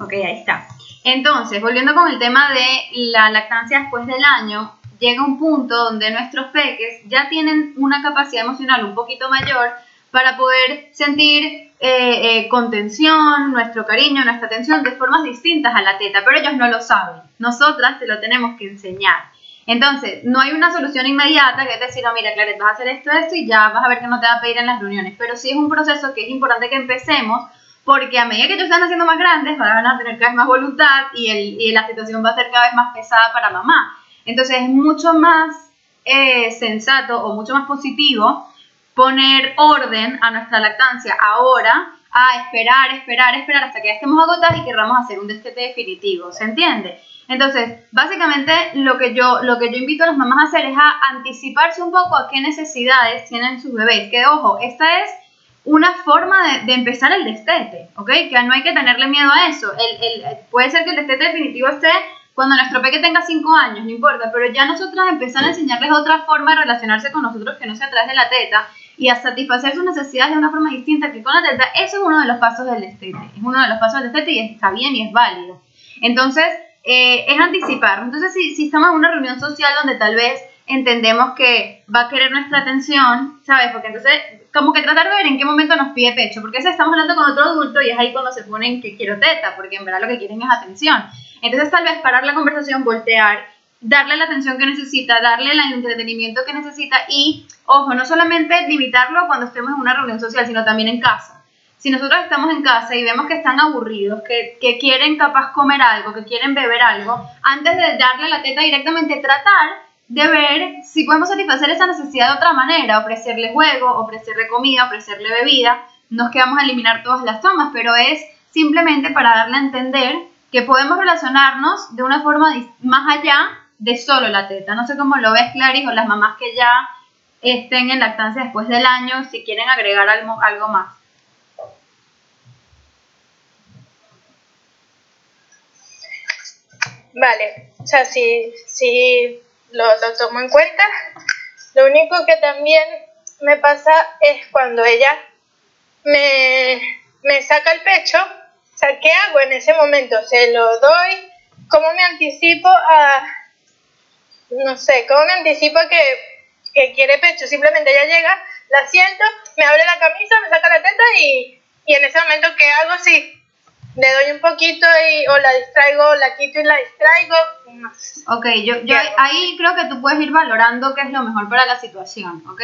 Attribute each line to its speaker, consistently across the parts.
Speaker 1: Ok, ahí está. Entonces, volviendo con el tema de la lactancia después del año, llega un punto donde nuestros peques ya tienen una capacidad emocional un poquito mayor para poder sentir eh, eh, contención, nuestro cariño, nuestra atención de formas distintas a la teta, pero ellos no lo saben. Nosotras te lo tenemos que enseñar. Entonces, no hay una solución inmediata que es decir, no, mira, Claret, vas a hacer esto, esto y ya vas a ver que no te va a pedir en las reuniones. Pero sí es un proceso que es importante que empecemos porque a medida que ellos están haciendo más grandes van a tener cada vez más voluntad y, el, y la situación va a ser cada vez más pesada para mamá. Entonces es mucho más eh, sensato o mucho más positivo poner orden a nuestra lactancia ahora a esperar, esperar, esperar hasta que ya estemos agotadas y querramos hacer un destete definitivo, ¿se entiende? Entonces, básicamente lo que yo lo que yo invito a las mamás a hacer es a anticiparse un poco a qué necesidades tienen sus bebés. Que ojo, esta es una forma de, empezar el destete, ¿ok? Que no hay que tenerle miedo a eso. El, el, puede ser que el destete definitivo esté cuando nuestro peque tenga 5 años, no importa, pero ya nosotros empezar a enseñarles otra forma de relacionarse con nosotros que no sea a través de la teta y a satisfacer sus necesidades de una forma distinta que con la teta, eso es uno de los pasos del destete, es uno de los pasos del destete y está bien y es válido. Entonces, eh, es anticipar. Entonces, si, si estamos en una reunión social donde tal vez entendemos que va a querer nuestra atención, ¿sabes? Porque entonces, como que tratar de ver en qué momento nos pide pecho, porque si estamos hablando con otro adulto y es ahí cuando se ponen que quiero teta, porque en verdad lo que quieren es atención. Entonces, tal vez parar la conversación, voltear, darle la atención que necesita, darle el entretenimiento que necesita y, ojo, no solamente limitarlo cuando estemos en una reunión social, sino también en casa. Si nosotros estamos en casa y vemos que están aburridos, que, que quieren capaz comer algo, que quieren beber algo, antes de darle la teta directamente, tratar de ver si podemos satisfacer esa necesidad de otra manera, ofrecerle juego, ofrecerle comida, ofrecerle bebida. No es que vamos a eliminar todas las tomas, pero es simplemente para darle a entender que podemos relacionarnos de una forma más allá de solo la teta. No sé cómo lo ves, Clarice, o las mamás que ya estén en lactancia después del año, si quieren agregar algo, más.
Speaker 2: Vale, o sea, si, si lo, lo tomo en cuenta. Lo único que también me pasa es cuando ella me, me saca el pecho, o sea, ¿qué hago en ese momento? ¿Se lo doy? ¿Cómo me anticipo a, no sé, cómo me anticipo que, que quiere pecho? Simplemente ella llega, la siento, me abre la camisa, me saca la teta y, y en ese momento, ¿qué hago? Si le doy un poquito y o la distraigo, la quito y la distraigo.
Speaker 1: Ok, yo, yo ahí creo que tú puedes ir valorando qué es lo mejor para la situación, ¿ok?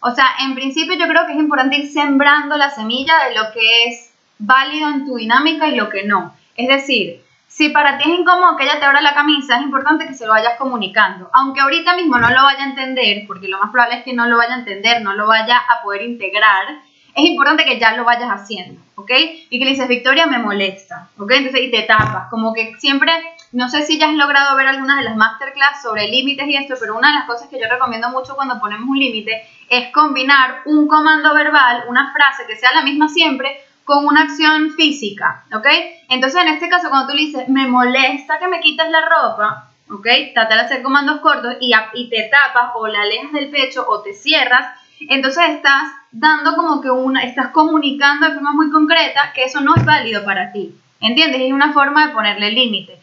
Speaker 1: O sea, en principio yo creo que es importante ir sembrando la semilla de lo que es válido en tu dinámica y lo que no. Es decir, si para ti es incómodo que ella te abra la camisa, es importante que se lo vayas comunicando. Aunque ahorita mismo no lo vaya a entender, porque lo más probable es que no lo vaya a entender, no lo vaya a poder integrar, es importante que ya lo vayas haciendo, ¿ok? Y que le dices, Victoria, me molesta, ¿ok? Entonces, y te tapas, como que siempre, no sé si ya has logrado ver algunas de las masterclass sobre límites y esto, pero una de las cosas que yo recomiendo mucho cuando ponemos un límite es combinar un comando verbal, una frase que sea la misma siempre, con una acción física, ¿ok? Entonces, en este caso, cuando tú dices, me molesta que me quites la ropa, ¿ok? Trata de hacer comandos cortos y, y te tapas o la alejas del pecho o te cierras, entonces estás dando como que una, estás comunicando de forma muy concreta que eso no es válido para ti. ¿Entiendes? Es una forma de ponerle límite.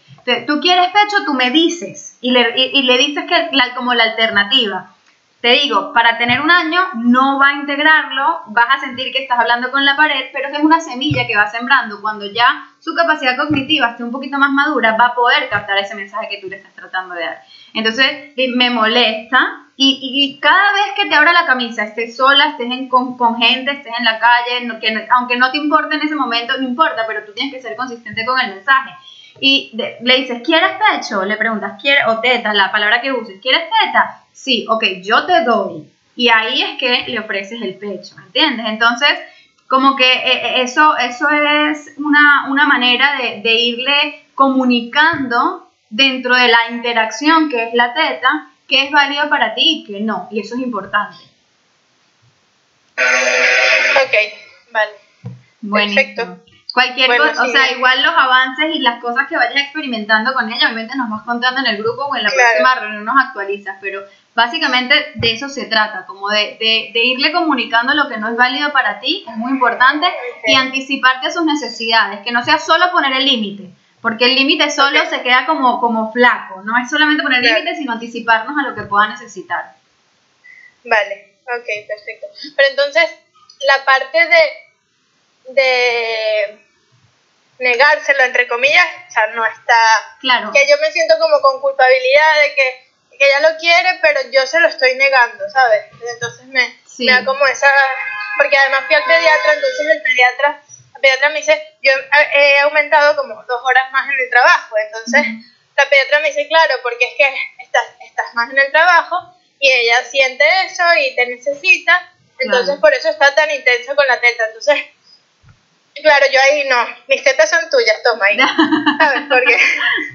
Speaker 1: Tú quieres pecho, tú me dices y le, dices que como la alternativa. Te digo, para tener un año no va a integrarlo, vas a sentir que estás hablando con la pared, pero es una semilla que va sembrando. Cuando ya su capacidad cognitiva esté un poquito más madura, va a poder captar ese mensaje que tú le estás tratando de dar. Entonces, me molesta y, cada vez que te abra la camisa, estés sola, estés con, gente, estés en la calle, que, aunque no te importe en ese momento, no importa, pero tú tienes que ser consistente con el mensaje. Y le dices, ¿quieres pecho? Le preguntas, ¿quieres? O teta, la palabra que uses, ¿quieres teta? Sí, ok, yo te doy. Y ahí es que le ofreces el pecho, ¿entiendes? Entonces, como que eh, eh, eso, eso es una, una manera de, de irle comunicando dentro de la interacción que es la teta, que es válido para ti y que no, y eso es importante.
Speaker 2: Ok, vale.
Speaker 1: Perfecto. Cualquier cosa, o sea, igual los avances y las cosas que vayas experimentando con ella, obviamente nos vas contando en el grupo o en la próxima reunión nos actualizas, pero básicamente de eso se trata, como de, de, irle comunicando lo que no es válido para ti, es muy importante, y anticiparte a sus necesidades, que no sea solo poner el límite, porque el límite solo se queda como, como flaco, no es solamente poner el límite, sino anticiparnos a lo que pueda necesitar.
Speaker 2: Vale, ok, perfecto. Pero entonces, la parte de, de negárselo, entre comillas, o sea, no está...
Speaker 1: Claro.
Speaker 2: Que yo me siento como con culpabilidad de que, que ella lo quiere, pero yo se lo estoy negando, ¿sabes? Entonces me, me da como esa... Porque además fui al pediatra, entonces el pediatra, el pediatra me dice, yo he aumentado como dos horas más en el trabajo, entonces la pediatra me dice, claro, porque es que estás, estás más en el trabajo y ella siente eso y te necesita, entonces por eso está tan intenso con la teta, entonces Claro, yo ahí no, mis tetas son tuyas, toma ahí. ¿Sabes? Porque,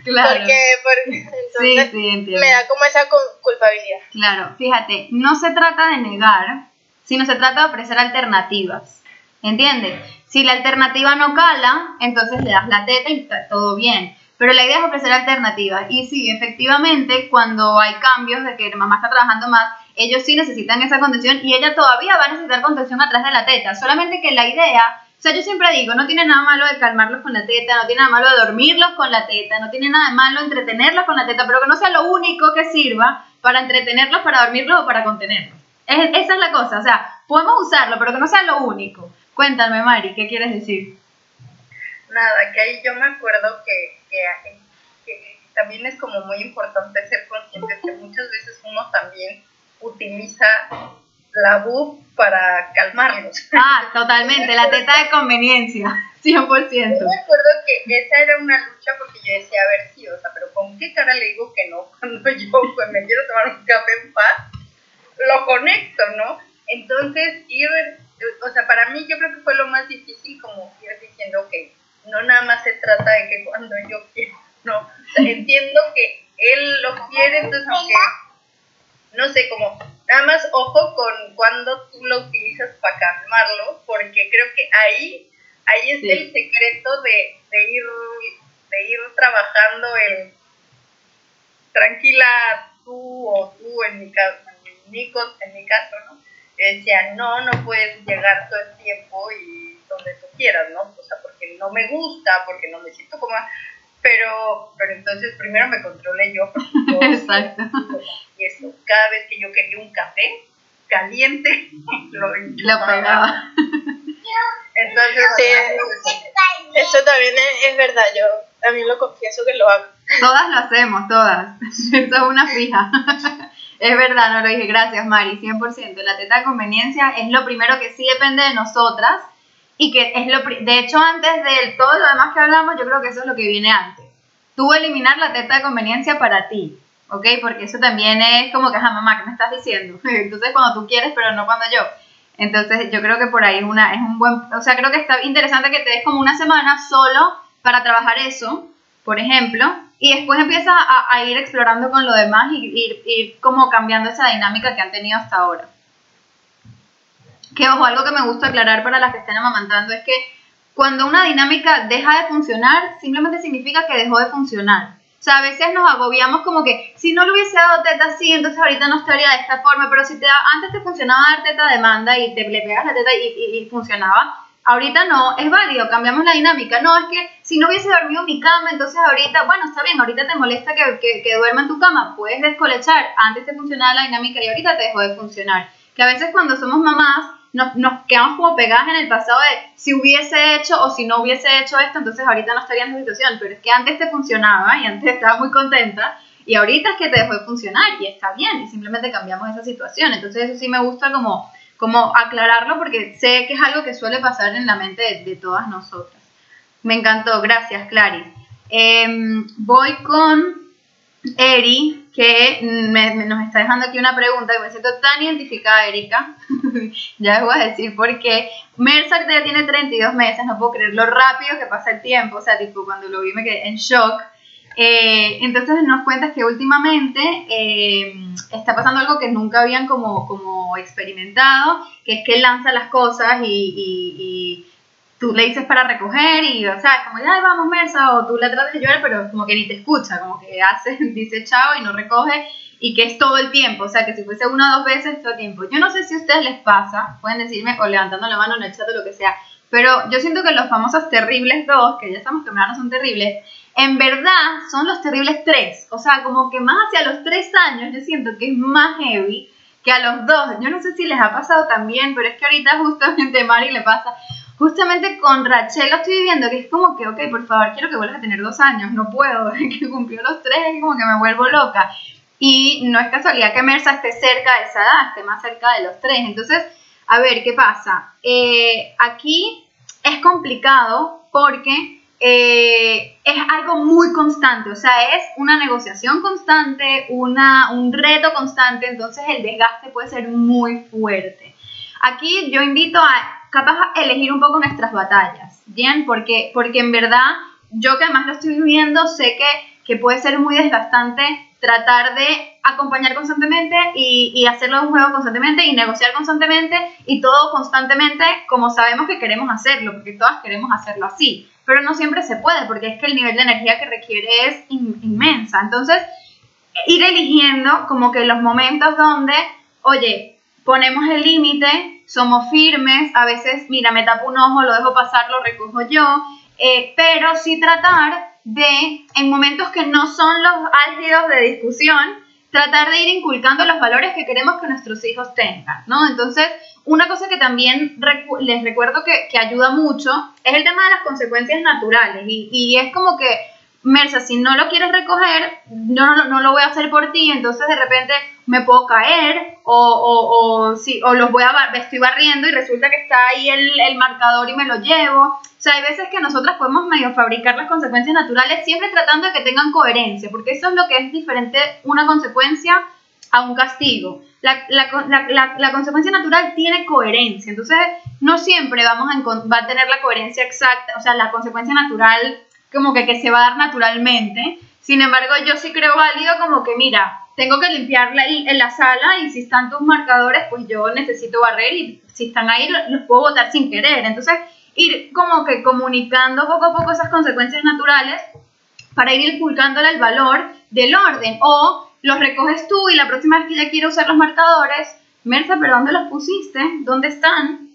Speaker 2: claro. porque, porque entonces sí, sí, me da como esa culpabilidad.
Speaker 1: Claro, fíjate, no se trata de negar, sino se trata de ofrecer alternativas. ¿Entiendes? Si la alternativa no cala, entonces le das la teta y está todo bien. Pero la idea es ofrecer alternativas. Y sí, efectivamente, cuando hay cambios de que mamá está trabajando más, ellos sí necesitan esa contención y ella todavía va a necesitar contención atrás de la teta. Solamente que la idea o sea, yo siempre digo, no tiene nada malo de calmarlos con la teta, no tiene nada malo de dormirlos con la teta, no tiene nada de malo entretenerlos con la teta, pero que no sea lo único que sirva para entretenerlos, para dormirlos o para contenerlos. esa es la cosa, o sea, podemos usarlo, pero que no sea lo único. Cuéntame, Mari, ¿qué quieres decir?
Speaker 3: Nada, que ahí yo me acuerdo que, que, que también es como muy importante ser consciente que muchas veces uno también utiliza la BUF para calmarlos.
Speaker 1: Ah, totalmente, la teta de conveniencia, 100%. Yo
Speaker 3: me acuerdo que esa era una lucha porque yo decía, a ver, sí, o sea, pero ¿con qué cara le digo que no? Cuando yo pues, me quiero tomar un café en paz, lo conecto, ¿no? Entonces, ir, o sea, para mí yo creo que fue lo más difícil como ir diciendo que no nada más se trata de que cuando yo quiero, no, entiendo que él lo quiere, entonces aunque no sé, como nada más ojo con cuando tú lo utilizas para calmarlo, porque creo que ahí, ahí es el secreto de, de, ir, de ir trabajando el tranquila tú o tú en mi caso, en mi, en mi caso, ¿no? Decía, no, no puedes llegar todo el tiempo y donde tú quieras, ¿no? O sea, porque no me gusta, porque no me siento como pero, pero entonces primero me controlé yo. Exacto. Y eso, cada vez que yo quería un café caliente, lo,
Speaker 1: lo pegaba.
Speaker 2: Entonces, sí, eso también es, verdad, yo también lo confieso que lo hago.
Speaker 1: Todas lo hacemos, todas. Eso es una fija. Es verdad, no lo dije. Gracias, Mari, 100%. La teta de conveniencia es lo primero que sí depende de nosotras y que es lo, de hecho antes de todo lo demás que hablamos, yo creo que eso es lo que viene antes. Tú eliminar la teta de conveniencia para ti, ¿ok? Porque eso también es como que, ajá, mamá, ¿qué me estás diciendo? Entonces cuando tú quieres, pero no cuando yo. Entonces yo creo que por ahí una, es un buen, o sea, creo que está interesante que te des como una semana solo para trabajar eso, por ejemplo, y después empiezas a, ir explorando con lo demás y ir, ir como cambiando esa dinámica que han tenido hasta ahora. Que ojo, algo que me gusta aclarar para las que estén amamantando es que cuando una dinámica deja de funcionar, simplemente significa que dejó de funcionar. O sea, a veces nos agobiamos como que si no le hubiese dado teta así, entonces ahorita no estaría de esta forma, pero si te antes te funcionaba dar teta demanda y te le pegas la teta y, funcionaba, ahorita no, es válido, cambiamos la dinámica. No, es que si no hubiese dormido en mi cama, entonces ahorita, bueno, está bien, ahorita te molesta que, que, que duerma en tu cama, puedes descolechar, antes te funcionaba la dinámica y ahorita te dejó de funcionar. Que a veces cuando somos mamás, nos, quedamos como pegadas en el pasado de si hubiese hecho o si no hubiese hecho esto, entonces ahorita no estaría en esa situación, pero es que antes te funcionaba y antes estaba muy contenta y ahorita es que te dejó de funcionar y está bien y simplemente cambiamos esa situación. Entonces eso sí me gusta como, como aclararlo porque sé que es algo que suele pasar en la mente de, todas nosotras. Me encantó, gracias Clary. Em, voy con Eri, que nos está dejando aquí una pregunta que me siento tan identificada, Erika. ya les voy a decir por qué. Mercer ya tiene 32 meses, no puedo creer lo rápido que pasa el tiempo. O sea, tipo, cuando lo vi me quedé en shock. Eh, entonces nos cuentas que últimamente eh, está pasando algo que nunca habían como, como experimentado, que es que lanza las cosas y, tú le dices para recoger y, ¿sabes? Como, ay, vamos, Mersa, o tú le tratas de llorar, pero como que ni te escucha, como que hace, dice chao y no recoge, y que es todo el tiempo, o sea, que si fuese una o dos veces, todo el tiempo. Yo no sé si a ustedes les pasa, pueden decirme, o levantando la mano en el chat o lo que sea, pero yo siento que los famosos terribles dos, que ya estamos que no son terribles, en verdad son los terribles tres. O sea, como que más hacia los tres años yo siento que es más heavy que a los dos. Yo no sé si les ha pasado también, pero es que ahorita justamente a Mari le pasa. Justamente con Rachel lo estoy viviendo, que es como que, ok, por favor, quiero que vuelvas a tener dos años, no puedo, que cumplió los tres, es como que me vuelvo loca. Y no es casualidad que Mersa esté cerca de esa edad, esté más cerca de los tres. Entonces, a ver, ¿qué pasa? Eh, aquí es complicado porque eh, es algo muy constante, o sea, es una negociación constante, una, un reto constante, entonces el desgaste puede ser muy fuerte. Aquí yo invito a capaz elegir un poco nuestras batallas, ¿bien? Porque, porque en verdad yo que además lo estoy viviendo sé que, que puede ser muy desgastante tratar de acompañar constantemente y, y hacerlo un juego constantemente y negociar constantemente y todo constantemente como sabemos que queremos hacerlo, porque todas queremos hacerlo así, pero no siempre se puede porque es que el nivel de energía que requiere es inmensa. Entonces, ir eligiendo como que los momentos donde, oye, ponemos el límite, somos firmes, a veces, mira, me tapo un ojo, lo dejo pasar, lo recojo yo, eh, pero sí tratar de, en momentos que no son los álgidos de discusión, tratar de ir inculcando los valores que queremos que nuestros hijos tengan, ¿no? Entonces, una cosa que también les recuerdo que, que, ayuda mucho es el tema de las consecuencias naturales y, y es como que, Mersa, si no lo quieres recoger, no, no, no, lo voy a hacer por ti, entonces de repente me puedo caer o, o, o, sí, o los voy a, me estoy barriendo y resulta que está ahí el, el marcador y me lo llevo sea, hay veces que nosotras podemos medio fabricar las consecuencias naturales siempre tratando de que tengan coherencia, porque eso es lo que es diferente una consecuencia a un castigo. La, la, la, consecuencia natural tiene coherencia, entonces no siempre vamos a, va a tener la coherencia exacta, o sea, la consecuencia natural como que, que se va a dar naturalmente. Sin embargo, yo sí creo válido como que, mira, tengo que limpiar en la sala y si están tus marcadores, pues yo necesito barrer y si están ahí los puedo botar sin querer. Entonces, ir como que comunicando poco a poco esas consecuencias naturales para ir inculcándole el valor del orden. O los recoges tú y la próxima vez que ella quiera usar los marcadores, Merza, ¿pero dónde los pusiste? ¿Dónde están?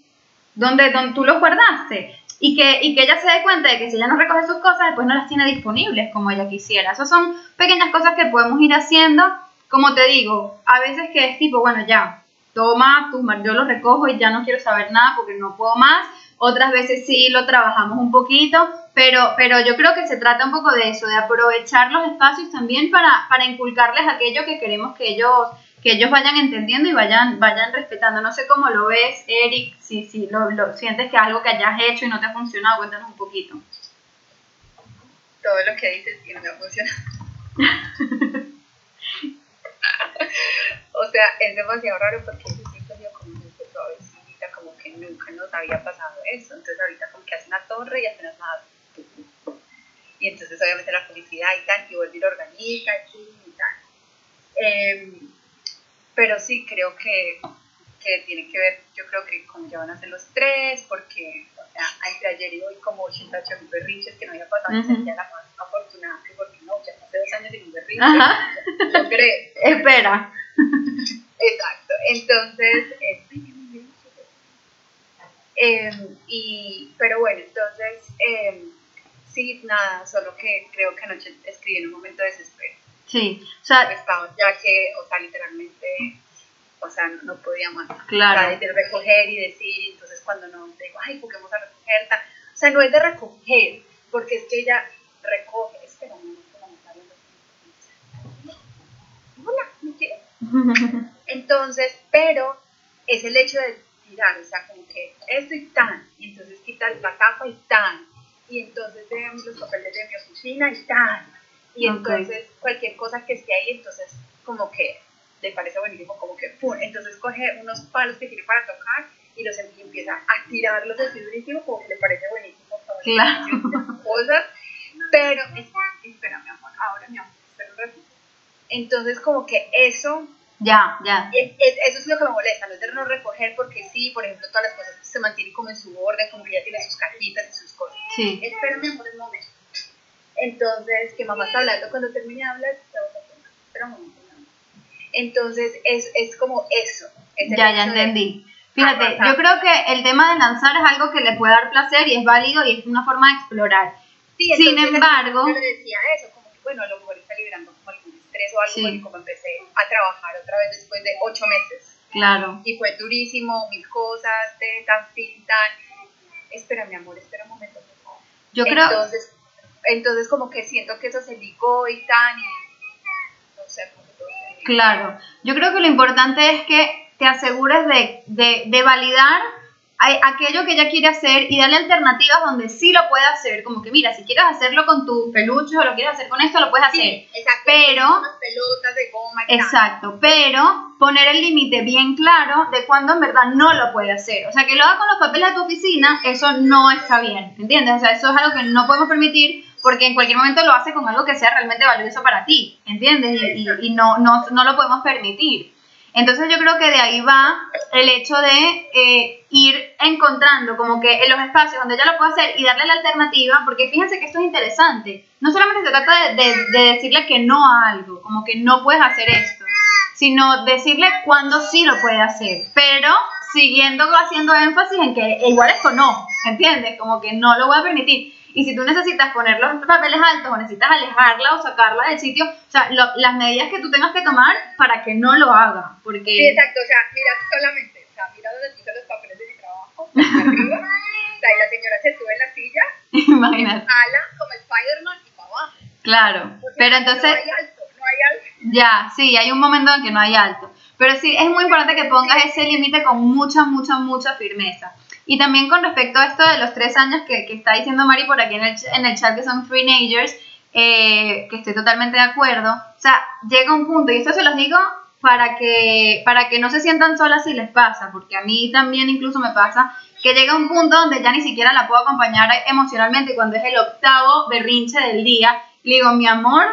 Speaker 1: ¿Dónde, dónde tú los guardaste? Y que, y que ella se dé cuenta de que si ella no recoge sus cosas, después no las tiene disponibles como ella quisiera. Esas son pequeñas cosas que podemos ir haciendo. Como te digo, a veces que es tipo, bueno, ya, toma, tú, yo los recojo y ya no quiero saber nada porque no puedo más otras veces sí lo trabajamos un poquito, pero, pero yo creo que se trata un poco de eso, de aprovechar los espacios también para, para inculcarles aquello que queremos que ellos, que ellos vayan entendiendo y vayan, vayan respetando. No sé cómo lo ves, Eric, si, si lo, lo sientes que algo que hayas hecho y no te ha funcionado, cuéntanos un poquito.
Speaker 4: Todo lo que dices que no me ha funcionado. o sea, es demasiado raro porque nunca nos había pasado eso. Entonces ahorita como que hace una torre y apenas nada. Y entonces obviamente la felicidad y tal, y vuelve y lo organiza y tal. Eh, pero sí, creo que, que, tiene que ver, yo creo que como ya van a ser los tres, porque, o sea, entre ayer y hoy como 88 mil berrinches que no había pasado, uh -huh. ya la más afortunada, porque no, ya hace dos años sin un berrinche, yo creo.
Speaker 1: Espera.
Speaker 4: Exacto, entonces, eh, y, pero bueno, entonces, eh, sí, nada, solo que creo que anoche escribí en un momento de desespero.
Speaker 1: Sí, o sea,
Speaker 4: ya que, o sea, literalmente, o sea, no, no podía más.
Speaker 1: Claro.
Speaker 4: de recoger y decir, entonces cuando no digo, ay, juguemos a recoger, tal. o sea, no es de recoger, porque es que ella recoge, espera un momento, Hola, ¿me quieres? Entonces, pero es el hecho de o sea, como que esto y tan, y entonces quita la tapa y tan, y entonces vemos los papeles de mi oficina y tan, y entonces cualquier cosa que esté ahí, entonces como que le parece buenísimo, como que pum, entonces coge unos palos que tiene para tocar y los y empieza a tirarlos así durísimo, como que le parece buenísimo
Speaker 1: claro.
Speaker 4: cosas, pero, espera, mi amor, ahora mi amor, espera un ratito. Entonces como que eso
Speaker 1: Ya, ya.
Speaker 3: Y es- eso es lo que me molesta, no es de no recoger porque sí, por ejemplo, todas las cosas se mantienen como en su orden, como que ya tiene sus cajitas y sus cosas.
Speaker 1: Sí.
Speaker 3: Espérame por un momento. Entonces, que mamá está hablando, cuando termine de hablar. Espera un momento. Entonces, es, es como eso. es
Speaker 1: Ya, ya
Speaker 3: de-
Speaker 1: entendí. Fíjate, yo creo que el tema de lanzar es algo que le puede dar placer y es válido y es una forma de explorar.
Speaker 3: Sí,
Speaker 1: Sin embargo-
Speaker 3: Yo le decía eso, como que bueno, a lo mejor está liberando como algún estrés o algo,
Speaker 1: Sí.
Speaker 3: como empecé a trabajar otra vez después de ocho meses.
Speaker 1: Claro.
Speaker 3: Y fue durísimo, mil cosas, te tan, fin, tan. Espera, mi amor, espera un momento, por favor.
Speaker 1: Yo creo,
Speaker 3: Entonces, entonces como que siento que eso se ligó y tan, y no sé, como que todo se ligó.
Speaker 1: claro. Yo creo que lo importante es que te asegures de, de, de validar aquello que ella quiere hacer y darle alternativas donde sí lo puede hacer. Como que, mira, si quieres hacerlo con tus peluches o lo quieres hacer con esto, lo puedes hacer.
Speaker 3: Sí, exacto.
Speaker 1: Pero-
Speaker 3: Unas pelotas de goma y tal.
Speaker 1: Exacto, pero poner el límite bien claro de cuándo en verdad no lo puede hacer. O sea, que lo haga con los papeles de tu oficina, eso no está bien, ¿entiendes? O sea, eso es algo que no podemos permitir porque en cualquier momento lo hace con algo que sea realmente valioso para ti, ¿entiendes? Y, y- y no, no, no lo podemos permitir. Entonces yo creo que de ahí va el hecho de eh, ir encontrando como que en los espacios donde ella lo puede hacer y darle la alternativa, porque fíjense que esto es interesante. No solamente se trata de, de- de decirle que no a algo, como que no puedes hacer esto, sino decirle cuándo sí lo puede hacer, pero siguiendo haciendo énfasis en que igual esto no, ¿entiendes? Como que no lo voy a permitir. Y si tú necesitas poner los papeles altos o necesitas alejarla o sacarla del sitio, o sea, lo- las medidas que tú tengas que tomar para que no lo haga,
Speaker 3: Sí,
Speaker 1: porque...
Speaker 3: exacto, o sea, mira solamente, o sea, mira donde puse los papeles de mi trabajo, arriba, o sea, y la señora se sube en la silla,
Speaker 1: Imagínate.
Speaker 3: ala como Spider-Man y para abajo.
Speaker 1: Claro,
Speaker 3: O sea,
Speaker 1: pero entonces...
Speaker 3: No hay alto, no hay alto.
Speaker 1: Ya, sí, hay un momento en que no hay alto. Pero sí, es muy importante que pongas ese límite con mucha, mucha, mucha firmeza. Y también con respecto a esto de los tres años que, que está diciendo Mari por aquí en el, en el chat, que son teenagers, eh, que estoy totalmente de acuerdo. O sea, llega un punto, y esto se los digo para que, para que no se sientan solas si les pasa, porque a mí también incluso me pasa, que llega un punto donde ya ni siquiera la puedo acompañar emocionalmente cuando es el octavo berrinche del día. Le digo, mi amor,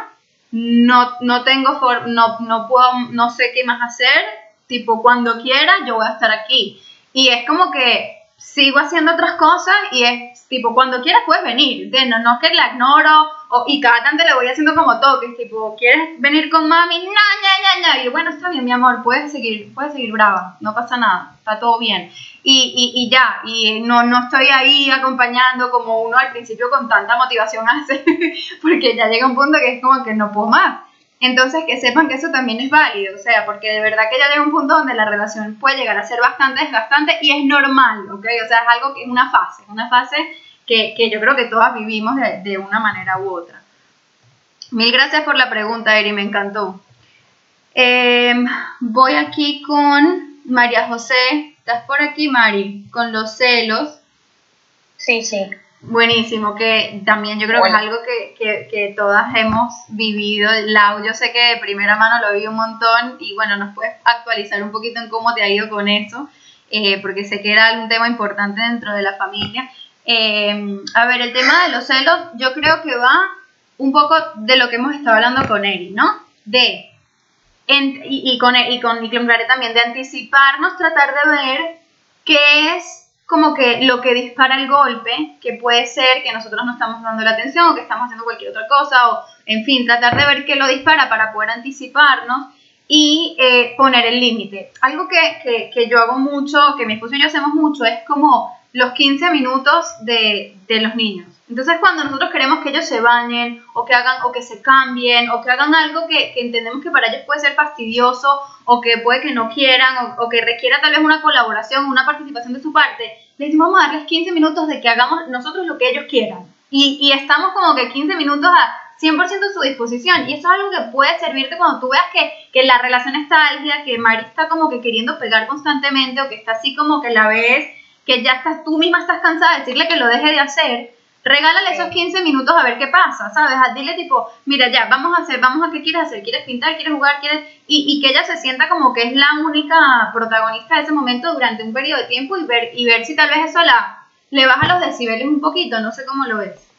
Speaker 1: no, no tengo for- no, no puedo, no sé qué más hacer, tipo cuando quiera yo voy a estar aquí. Y es como que sigo haciendo otras cosas y es tipo cuando quieras puedes venir, ¿entiendes? No, no es que la ignoro o, y cada tanto le voy haciendo como toques, tipo, ¿quieres venir con mami? No, ya, ya, ya. Y bueno, está bien, mi amor, puedes seguir, puedes seguir brava, no pasa nada, está todo bien. Y, y, y ya, y no, no estoy ahí acompañando como uno al principio con tanta motivación hace, porque ya llega un punto que es como que no puedo más. Entonces, que sepan que eso también es válido, o sea, porque de verdad que ya llega un punto donde la relación puede llegar a ser bastante desgastante y es normal, ¿ok? O sea, es algo que es una fase, una fase que, que yo creo que todas vivimos de, de una manera u otra. Mil gracias por la pregunta, Eri, me encantó. Eh, voy aquí con María José. ¿Estás por aquí, Mari? Con los celos.
Speaker 2: Sí, sí.
Speaker 1: Buenísimo, que también yo creo que es algo que, que, que todas hemos vivido. Lau, yo sé que de primera mano lo vi un montón y bueno, nos puedes actualizar un poquito en cómo te ha ido con eso, eh, porque sé que era un tema importante dentro de la familia. Eh, a ver, el tema de los celos, yo creo que va un poco de lo que hemos estado hablando con Eri, ¿no? De, en- y, y con, y con, y también, de anticiparnos, tratar de ver qué es como que lo que dispara el golpe, que puede ser que nosotros no estamos dando la atención o que estamos haciendo cualquier otra cosa, o en fin, tratar de ver qué lo dispara para poder anticiparnos y eh, poner el límite. Algo que, que, que yo hago mucho, que mi esposo y yo hacemos mucho, es como los 15 minutos de, de los niños. Entonces cuando nosotros queremos que ellos se bañen o que hagan o que se cambien o que hagan algo que, que entendemos que para ellos puede ser fastidioso o que puede que no quieran o, que requiera tal vez una colaboración, una participación de su parte, les decimos vamos a darles 15 minutos de que hagamos nosotros lo que ellos quieran. Y, y estamos como que 15 minutos a 100% a su disposición. Y eso es algo que puede servirte cuando tú veas que, que la relación está álgida, que Mari está como que queriendo pegar constantemente o que está así como que la ves, que ya estás, tú misma estás cansada de decirle que lo deje de hacer. Regálale esos 15 minutos a ver qué pasa, ¿sabes? Dile tipo, mira ya, vamos a hacer, vamos a qué quieres hacer, quieres pintar, quieres jugar, quieres... Y, y que ella se sienta como que es la única protagonista de ese momento durante un periodo de tiempo y ver, y ver si tal vez eso la, le baja los decibeles un poquito, no sé cómo lo ves.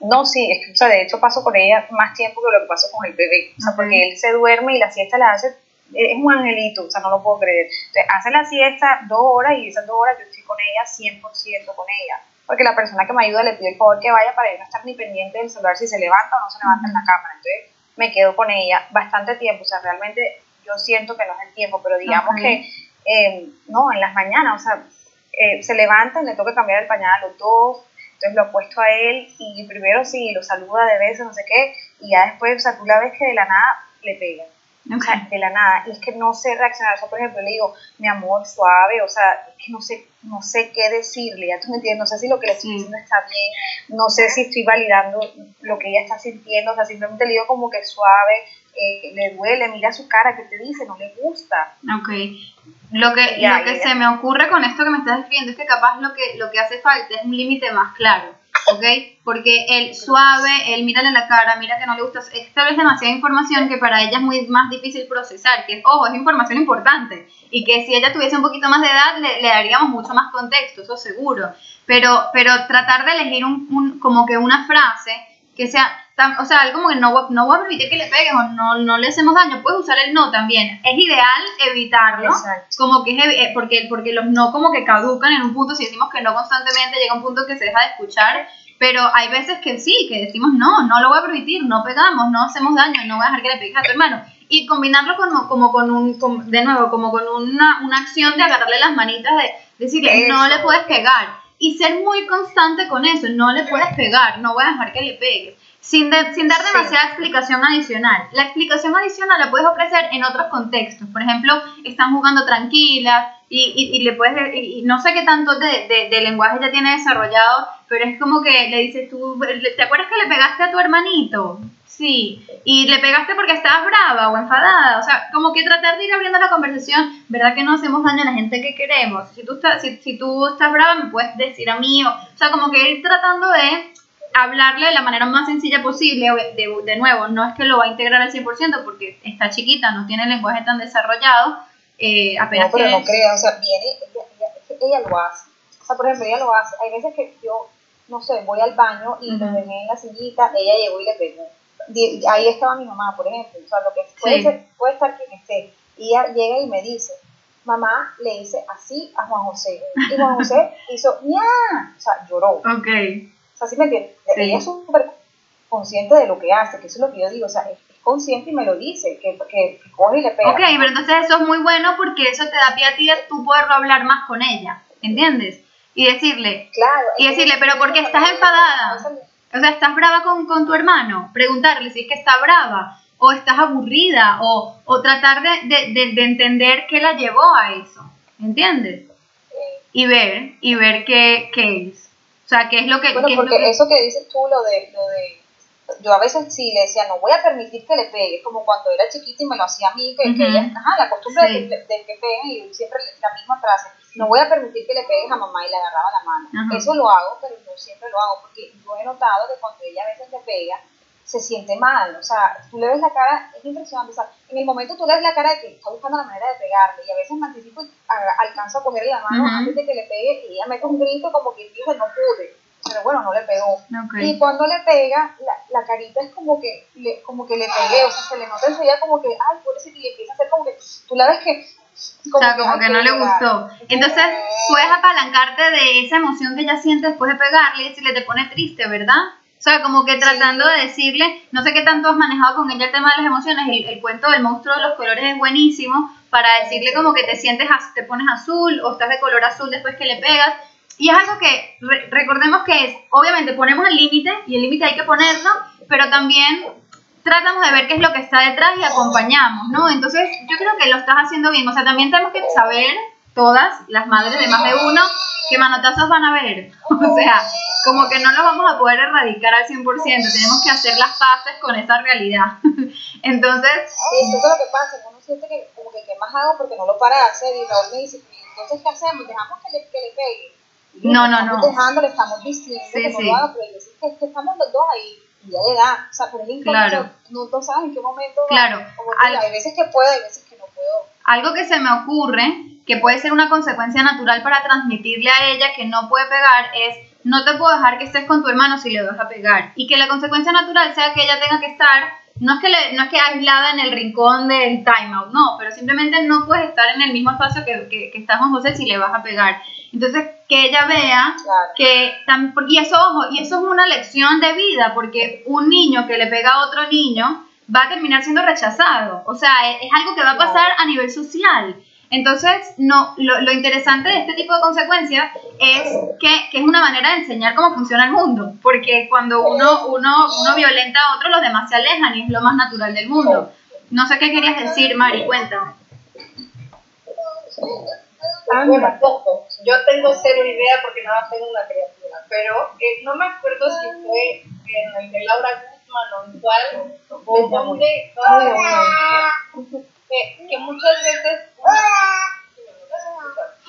Speaker 2: No, sí, es que, o sea, de hecho paso con ella más tiempo que lo que paso con el bebé. O sea, porque él se duerme y la siesta la hace
Speaker 4: es un angelito, o sea, no lo puedo creer. Entonces, hace la siesta dos horas y esas dos horas yo estoy con ella 100% con ella. Porque la persona que me ayuda le pide el favor que vaya para yo no estar ni pendiente del celular si se levanta o no se levanta en la cámara. Entonces, me quedo con ella bastante tiempo, o sea, realmente yo siento que no es el tiempo, pero digamos que, eh, no, en las mañanas, o sea, eh, se levantan, le toca cambiar el pañal a los dos, entonces lo opuesto a él y primero sí, lo saluda de veces, no sé qué, y ya después, o sea, tú la ves que de la nada le pega. O sea, de la nada. Y es que no sé reaccionar. O sea, por ejemplo, le digo, mi amor, suave. O sea, es que no sé, no sé qué decirle. Ya tú me entiendes. No sé si lo que le estoy diciendo está bien. No sé si estoy validando lo que ella está sintiendo. O sea, simplemente le digo como que suave. Eh, le duele, mira su cara, ¿qué te dice? No le gusta.
Speaker 1: Ok. Lo que, lo que se me ocurre con esto que me estás escribiendo es que capaz lo que, lo que hace falta es un límite más claro. ¿Ok? Porque él suave, él mira en la cara, mira que no le gusta, es tal vez demasiada información que para ella es muy más difícil procesar, que ojo, es información importante, y que si ella tuviese un poquito más de edad le, le daríamos mucho más contexto, eso seguro, pero, pero tratar de elegir un, un, como que una frase que sea, o sea, algo como que no, no voy a permitir que le pegues o no, no le hacemos daño, puedes usar el no también. Es ideal evitarlo, como que es, eh, porque, porque los no como que caducan en un punto, si decimos que no constantemente, llega un punto que se deja de escuchar, pero hay veces que sí, que decimos no, no lo voy a permitir, no pegamos, no hacemos daño, no voy a dejar que le pegues a tu hermano. Y combinarlo como, como con un, de nuevo, como con una, una acción de agarrarle las manitas, de decirle, no le puedes pegar y ser muy constante con eso, no le puedes pegar, no voy a dejar que le pegues, sin, sin dar demasiada explicación adicional. La explicación adicional la puedes ofrecer en otros contextos, por ejemplo, están jugando tranquilas y, y, le puedes, y, no sé qué tanto de, de, de, lenguaje ya tiene desarrollado, pero es como que le dices tú, ¿te acuerdas que le pegaste a tu hermanito? Sí, y le pegaste porque estabas brava o enfadada, o sea, como que tratar de ir abriendo la conversación, ¿verdad que no hacemos daño a la gente que queremos? Si tú estás, si, si tú estás brava, me puedes decir a mí, o, o sea, como que ir tratando de hablarle de la manera más sencilla posible, de, de, nuevo, no es que lo va a integrar al 100% porque está chiquita, no tiene el lenguaje tan desarrollado, eh, apenas
Speaker 4: No, pero no creo, o sea, viene, ella, ella, ella, lo hace, o sea, por ejemplo, ella lo hace, hay veces que yo, no sé, voy al baño y uh -huh. dejé en la sillita, ella llegó y le pegó, ahí estaba mi mamá, por ejemplo, o sea, lo que puede, sí. ser, puede estar quien esté, y ella llega y me dice, mamá le dice así a Juan José, y Juan José hizo, ¡ya! O sea, lloró.
Speaker 1: Ok.
Speaker 4: Sea, ¿sí me entiendes? Sí. Ella es súper consciente de lo que hace, que eso es lo que yo digo, o sea, es, consciente y me lo dice, que, que, que, coge y le pega.
Speaker 1: Ok, pero entonces eso es muy bueno porque eso te da pie a ti a tú poderlo hablar más con ella, ¿entiendes? Y decirle,
Speaker 4: claro,
Speaker 1: y decirle, pero ¿por qué estás enfadada? O sea, ¿estás brava con, con tu hermano? Preguntarle si es que está brava, o estás aburrida, o, o tratar de, de, de, de entender qué la llevó a eso, ¿entiendes? Y ver, y ver qué, qué es. O sea, qué es lo que...
Speaker 4: Bueno,
Speaker 1: qué
Speaker 4: porque
Speaker 1: es lo que...
Speaker 4: eso que dices tú, lo de, lo de... Yo a veces sí le decía, no voy a permitir que le pegue, como cuando era chiquita y me lo hacía a mí, que, uh -huh. que ella, ajá, la costumbre sí. de, de, de, que peguen y siempre la misma frase, no voy a permitir que le pegues a mamá y le agarraba la mano. Uh -huh. Eso lo hago, pero no siempre lo hago, porque yo he notado que cuando ella a veces le pega, se siente mal, o sea, tú le ves la cara, es impresionante, o sea, en el momento tú le ves la cara de que está buscando la manera de pegarle, y a veces me anticipo y alcanzo a cogerle la mano uh -huh. antes de que le pegue, y ella mete un grito como que dice, no pude, pero bueno, no le pegó. Okay. Y cuando le pega, la, la, carita es como que, le, como que le pegué, o sea, se le nota enseguida como que, ay, por eso, y empieza a hacer como que, tú la ves que
Speaker 1: como o sea, como que, que no le gustó. Entonces, puedes apalancarte de esa emoción que ella siente después de pegarle y decirle, te pone triste, ¿verdad? O sea, como que tratando sí. de decirle, no sé qué tanto has manejado con ella el tema de las emociones, el, el, cuento del monstruo de los colores es buenísimo para decirle como que te sientes, te pones azul o estás de color azul después que le pegas. Y es algo que re, recordemos que es, obviamente ponemos el límite y el límite hay que ponerlo, pero también tratamos de ver qué es lo que está detrás y acompañamos, ¿no? Entonces yo creo que lo estás haciendo bien, o sea, también tenemos que saber todas las madres de más de uno que manotazos van a ver, o sea, como que no los vamos a poder erradicar al 100%, tenemos que hacer las paces con esa realidad. Entonces...
Speaker 4: Sí, eso es lo que pasa, uno siente que como que qué más hago porque no lo para de hacer y Raúl me dice, entonces ¿qué hacemos? ¿Dejamos que le, que le pegue?
Speaker 1: Y no, no,
Speaker 4: no. dejando, le estamos diciendo sí, que no sí. lo haga, pero sé que, que estamos los dos ahí y ya le da, o sea, pero es claro. no, no sabes en qué momento,
Speaker 1: claro.
Speaker 4: como Al... hay veces que puedo, hay veces que no puedo.
Speaker 1: Algo que se me ocurre, que puede ser una consecuencia natural para transmitirle a ella que no puede pegar, es no te puedo dejar que estés con tu hermano si le vas a pegar. Y que la consecuencia natural sea que ella tenga que estar no es que le- no es que aislada en el rincón del timeout, no, pero simplemente no puedes estar en el mismo espacio que, que, que está Juan José si le vas a pegar. Entonces, que ella vea
Speaker 4: Claro.
Speaker 1: que y eso ojo, y eso es una lección de vida porque un niño que le pega a otro niño va a terminar siendo rechazado o sea es, es algo que va a pasar a nivel social entonces no lo, lo interesante de este tipo de consecuencias es que, que es una manera de enseñar cómo funciona el mundo porque cuando uno uno uno violenta a otro los demás se alejan y es lo más natural del mundo. No sé qué querías decir Mari cuéntame.
Speaker 3: Bueno, poco. Yo tengo cero idea porque nada más tengo una criatura, pero eh, no me acuerdo si fue en el de Laura Guzmán o en cuál, de donde, donde que, que muchas veces,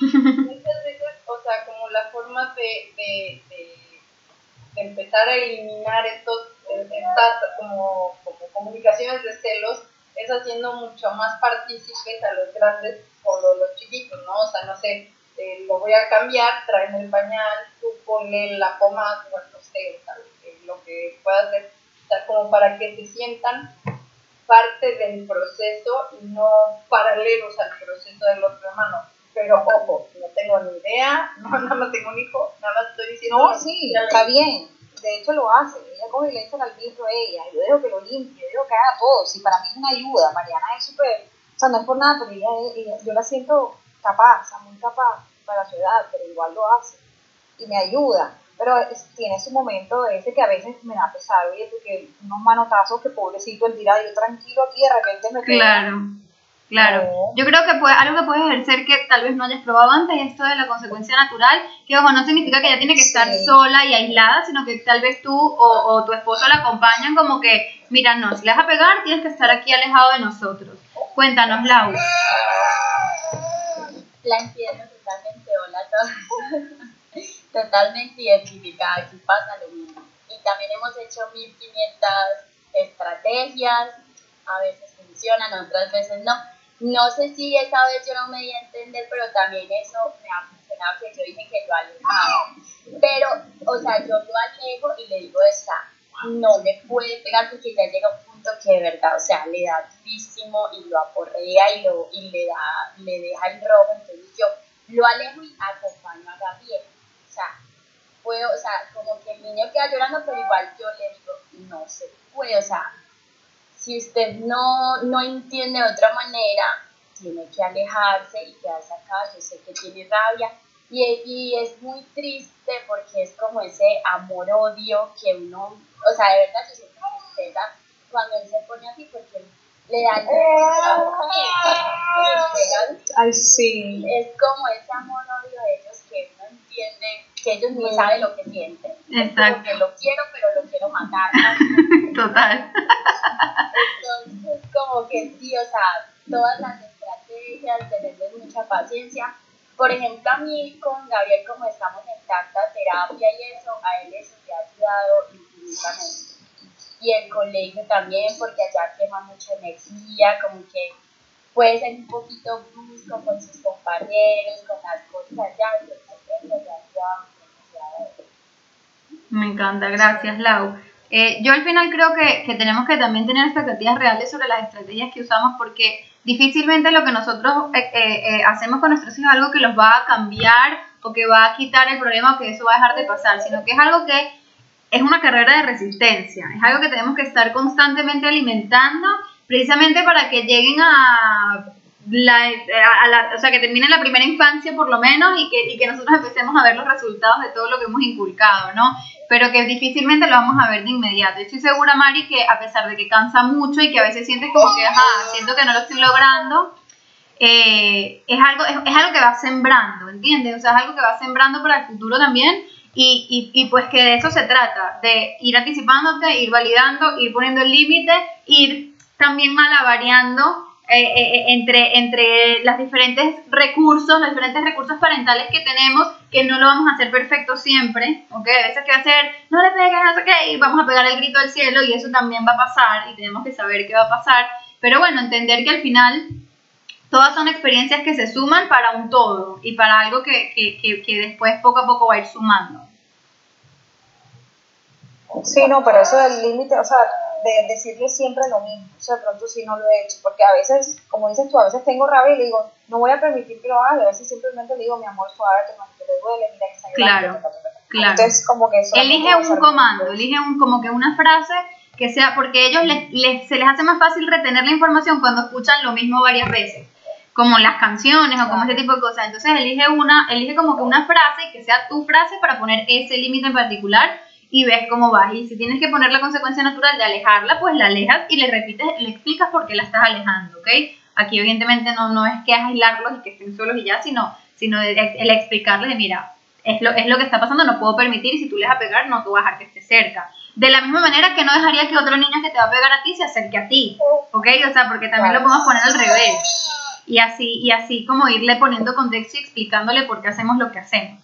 Speaker 3: muchas veces, o sea, como la forma de, de, de, de empezar a eliminar estos, eh, estas como, como comunicaciones de celos es haciendo mucho más partícipes a los grandes o los, los chiquitos, ¿no? O sea, no sé, eh, lo voy a cambiar, tráeme el pañal, tú ponle la pomada, bueno, no sé, o sea, lo que puedas hacer, o sea, como para que se sientan parte del proceso y no paralelos al proceso del otro hermano. Pero ojo, no tengo ni idea, no, nada más tengo un hijo, nada más estoy diciendo.
Speaker 4: No, sí, está bien. De hecho lo hace. Ella coge y le echa el albito a ella. Yo dejo que lo limpie, yo dejo que haga todo. Si para mí es una ayuda. Mariana es súper, o sea, no es por nada, pero ella, es- ella- yo la siento capaz, muy capaz para su edad, pero igual lo hace. Y me ayuda. Pero es- tiene su momento de ese que a veces me da pesar, oye, porque unos manotazos que pobrecito el tirado, yo tranquilo aquí, de repente me pega.
Speaker 1: Claro, claro.
Speaker 4: No.
Speaker 1: Yo creo que puede, algo que puedes ejercer que tal vez no hayas probado antes es esto de la consecuencia natural, que ojo, no significa que ella tiene que estar sola y aislada, sino que tal vez tú o, o tu esposo la acompañan como que, mira, no, si le vas a pegar, tienes que estar aquí alejado de nosotros. Cuéntanos, Lau.
Speaker 5: La entiendo totalmente, hola a todos. Totalmente identificada, aquí pasa lo mismo. Y también hemos hecho 1500 estrategias, a veces funcionan, otras veces no. No sé si esa vez yo no me di a entender, pero también eso me ha funcionado que yo dije que lo alejaba. Pero, o sea, yo lo alejo y le digo, esta, no le puede pegar porque ya llega un punto que de verdad, o sea, le da durísimo y lo aporrea y, lo, y le, da, le deja el rojo. Entonces yo lo alejo y acompaño a Gabriel. Puedo, o sea, como que el niño queda llorando, pero igual yo le digo, no se puede, o sea, si usted no, no entiende de otra manera, tiene que alejarse y quedarse acá. Yo sé que tiene rabia y, y es muy triste porque es como ese amor-odio que uno, o sea, de verdad yo siento tristeza cuando él se pone así porque le da
Speaker 4: Ay, sí.
Speaker 5: es como ese amor-odio de ellos que uno entiende que ellos ni saben lo que sienten.
Speaker 1: Exacto.
Speaker 5: que lo quiero, pero lo quiero matar.
Speaker 1: Total.
Speaker 5: Entonces, como que sí, o sea, todas las estrategias, tenerles mucha paciencia. Por ejemplo, a mí con Gabriel, como estamos en tanta terapia y eso, a él eso le ha ayudado infinitamente. Y el colegio también, porque allá quema mucha energía, como que puede ser un poquito brusco con sus compañeros, con las cosas allá, entonces
Speaker 1: Me encanta, gracias Lau. Eh, yo al final creo que, que tenemos que también tener expectativas reales sobre las estrategias que usamos porque difícilmente lo que nosotros eh, eh, hacemos con nuestros hijos es algo que los va a cambiar o que va a quitar el problema o que eso va a dejar de pasar, sino que es algo que es una carrera de resistencia, es algo que tenemos que estar constantemente alimentando precisamente para que lleguen a la, a la- o sea, que terminen la primera infancia por lo menos y que, y que nosotros empecemos a ver los resultados de todo lo que hemos inculcado, ¿no? Pero que difícilmente lo vamos a ver de inmediato. Estoy segura, Mari, que a pesar de que cansa mucho y que a veces sientes como que, ajá, siento que no lo estoy logrando, eh, es, algo, es, es algo que va sembrando, ¿entiendes? O sea, es algo que va sembrando para el futuro también y, y, y pues que de eso se trata, de ir anticipándote, ir validando, ir poniendo el límite, ir también malavariando eh, eh, entre, entre los diferentes recursos, los diferentes recursos parentales que tenemos, que no lo vamos a hacer perfecto siempre, ¿ok? A veces que va a ser, no le pegues, no sé qué, y vamos a pegar el grito al cielo y eso también va a pasar y tenemos que saber qué va a pasar, pero bueno, entender que al final todas son experiencias que se suman para un todo y para algo que, que, que, que después poco a poco va a ir sumando.
Speaker 4: Sí, no, pero eso del límite, o sea, de decirle siempre lo mismo. O sea, de pronto sí no lo he hecho, porque a veces, como dices tú, a veces tengo rabia y le digo, no voy a permitir que lo hagas, y a veces simplemente le digo, mi amor, suave, que te duele, mira que está
Speaker 1: Claro, claro.
Speaker 4: Entonces, como que eso
Speaker 1: Elige un comando, elige un, como que una frase que sea, porque a ellos les, les- se les hace más fácil retener la información cuando escuchan lo mismo varias veces, como las canciones o como ese tipo de cosas. Entonces elige una, elige como que una frase que sea tu frase para poner ese límite en particular y ves cómo vas. Y si tienes que poner la consecuencia natural de alejarla, pues la alejas y le repites, le explicas por qué la estás alejando, ¿ok? Aquí evidentemente no, no es que aislarlos y que estén solos y ya, sino, sino el explicarles de, mira, es lo, es lo que está pasando, no puedo permitir y si tú le vas a pegar, no te vas a dejar que esté cerca. De la misma manera que no dejaría que otro niño que te va a pegar a ti se acerque a ti, ¿ok? O sea, porque también lo podemos poner al revés. Y así, y así como irle poniendo contexto y explicándole por qué hacemos lo que hacemos.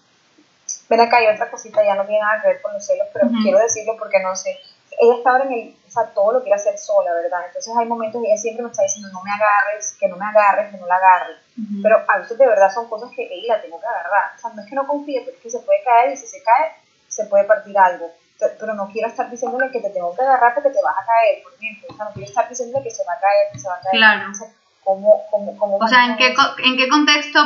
Speaker 4: Ven acá, hay otra cosita, ya no tiene nada que ver con los celos, pero quiero decirlo porque no sé. Ella está ahora en el, o sea, todo lo quiere hacer sola, ¿verdad? Entonces hay momentos y ella siempre me está diciendo, no me agarres, que no me agarres, que no la agarres. Pero a veces de verdad son cosas que ella la tengo que agarrar. O sea, no es que no confíe, pero es que se puede caer y si se cae, se puede partir algo. Pe- Pero no quiero estar diciéndole que te tengo que agarrar porque te vas a caer, por ejemplo. O sea, no quiero estar diciéndole que se va a caer, que se va a caer.
Speaker 1: Claro.
Speaker 4: Entonces, ¿cómo, cómo, cómo
Speaker 1: O sea, ¿en qué, ¿en qué contexto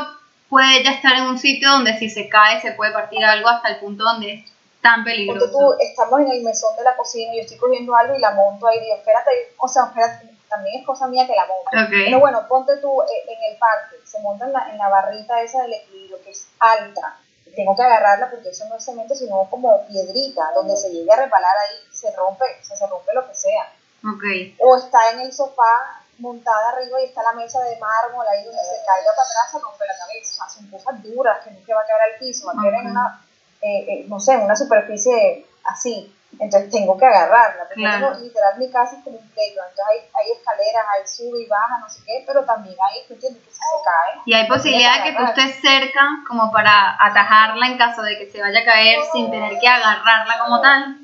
Speaker 1: puede ella estar en un sitio donde si se cae se puede partir algo hasta el punto donde es tan peligroso?
Speaker 4: tú, estamos en el mesón de la cocina y yo estoy cogiendo algo y la monto ahí, digo, espérate, o sea, espérate, también es cosa mía que la monte.
Speaker 1: Ok.
Speaker 4: Pero bueno, ponte tú eh, en el parque, se monta en la, en la barrita esa del equilibrio que es alta. Tengo que agarrarla porque eso no es cemento, sino como piedrita, donde se llegue a reparar ahí, se rompe, o sea, se rompe lo que sea.
Speaker 1: Ok.
Speaker 4: O está en el sofá montada arriba y está la mesa de mármol ahí donde se caiga para atrás, se rompe la cabeza. O sea, son cosas duras que no es que va a caer al piso, va a caer en una, eh, eh, no sé, en una superficie así. Entonces tengo que agarrarla. Porque
Speaker 1: Claro.
Speaker 4: tengo, literal, mi casa es como un playground. Entonces hay, hay escaleras, hay sube y baja, no sé qué, pero también hay, ¿tú entiendes? Que si se cae.
Speaker 1: Y hay posibilidad de que tú estés cerca como para atajarla en caso de que se vaya a caer sin tener que agarrarla como tal.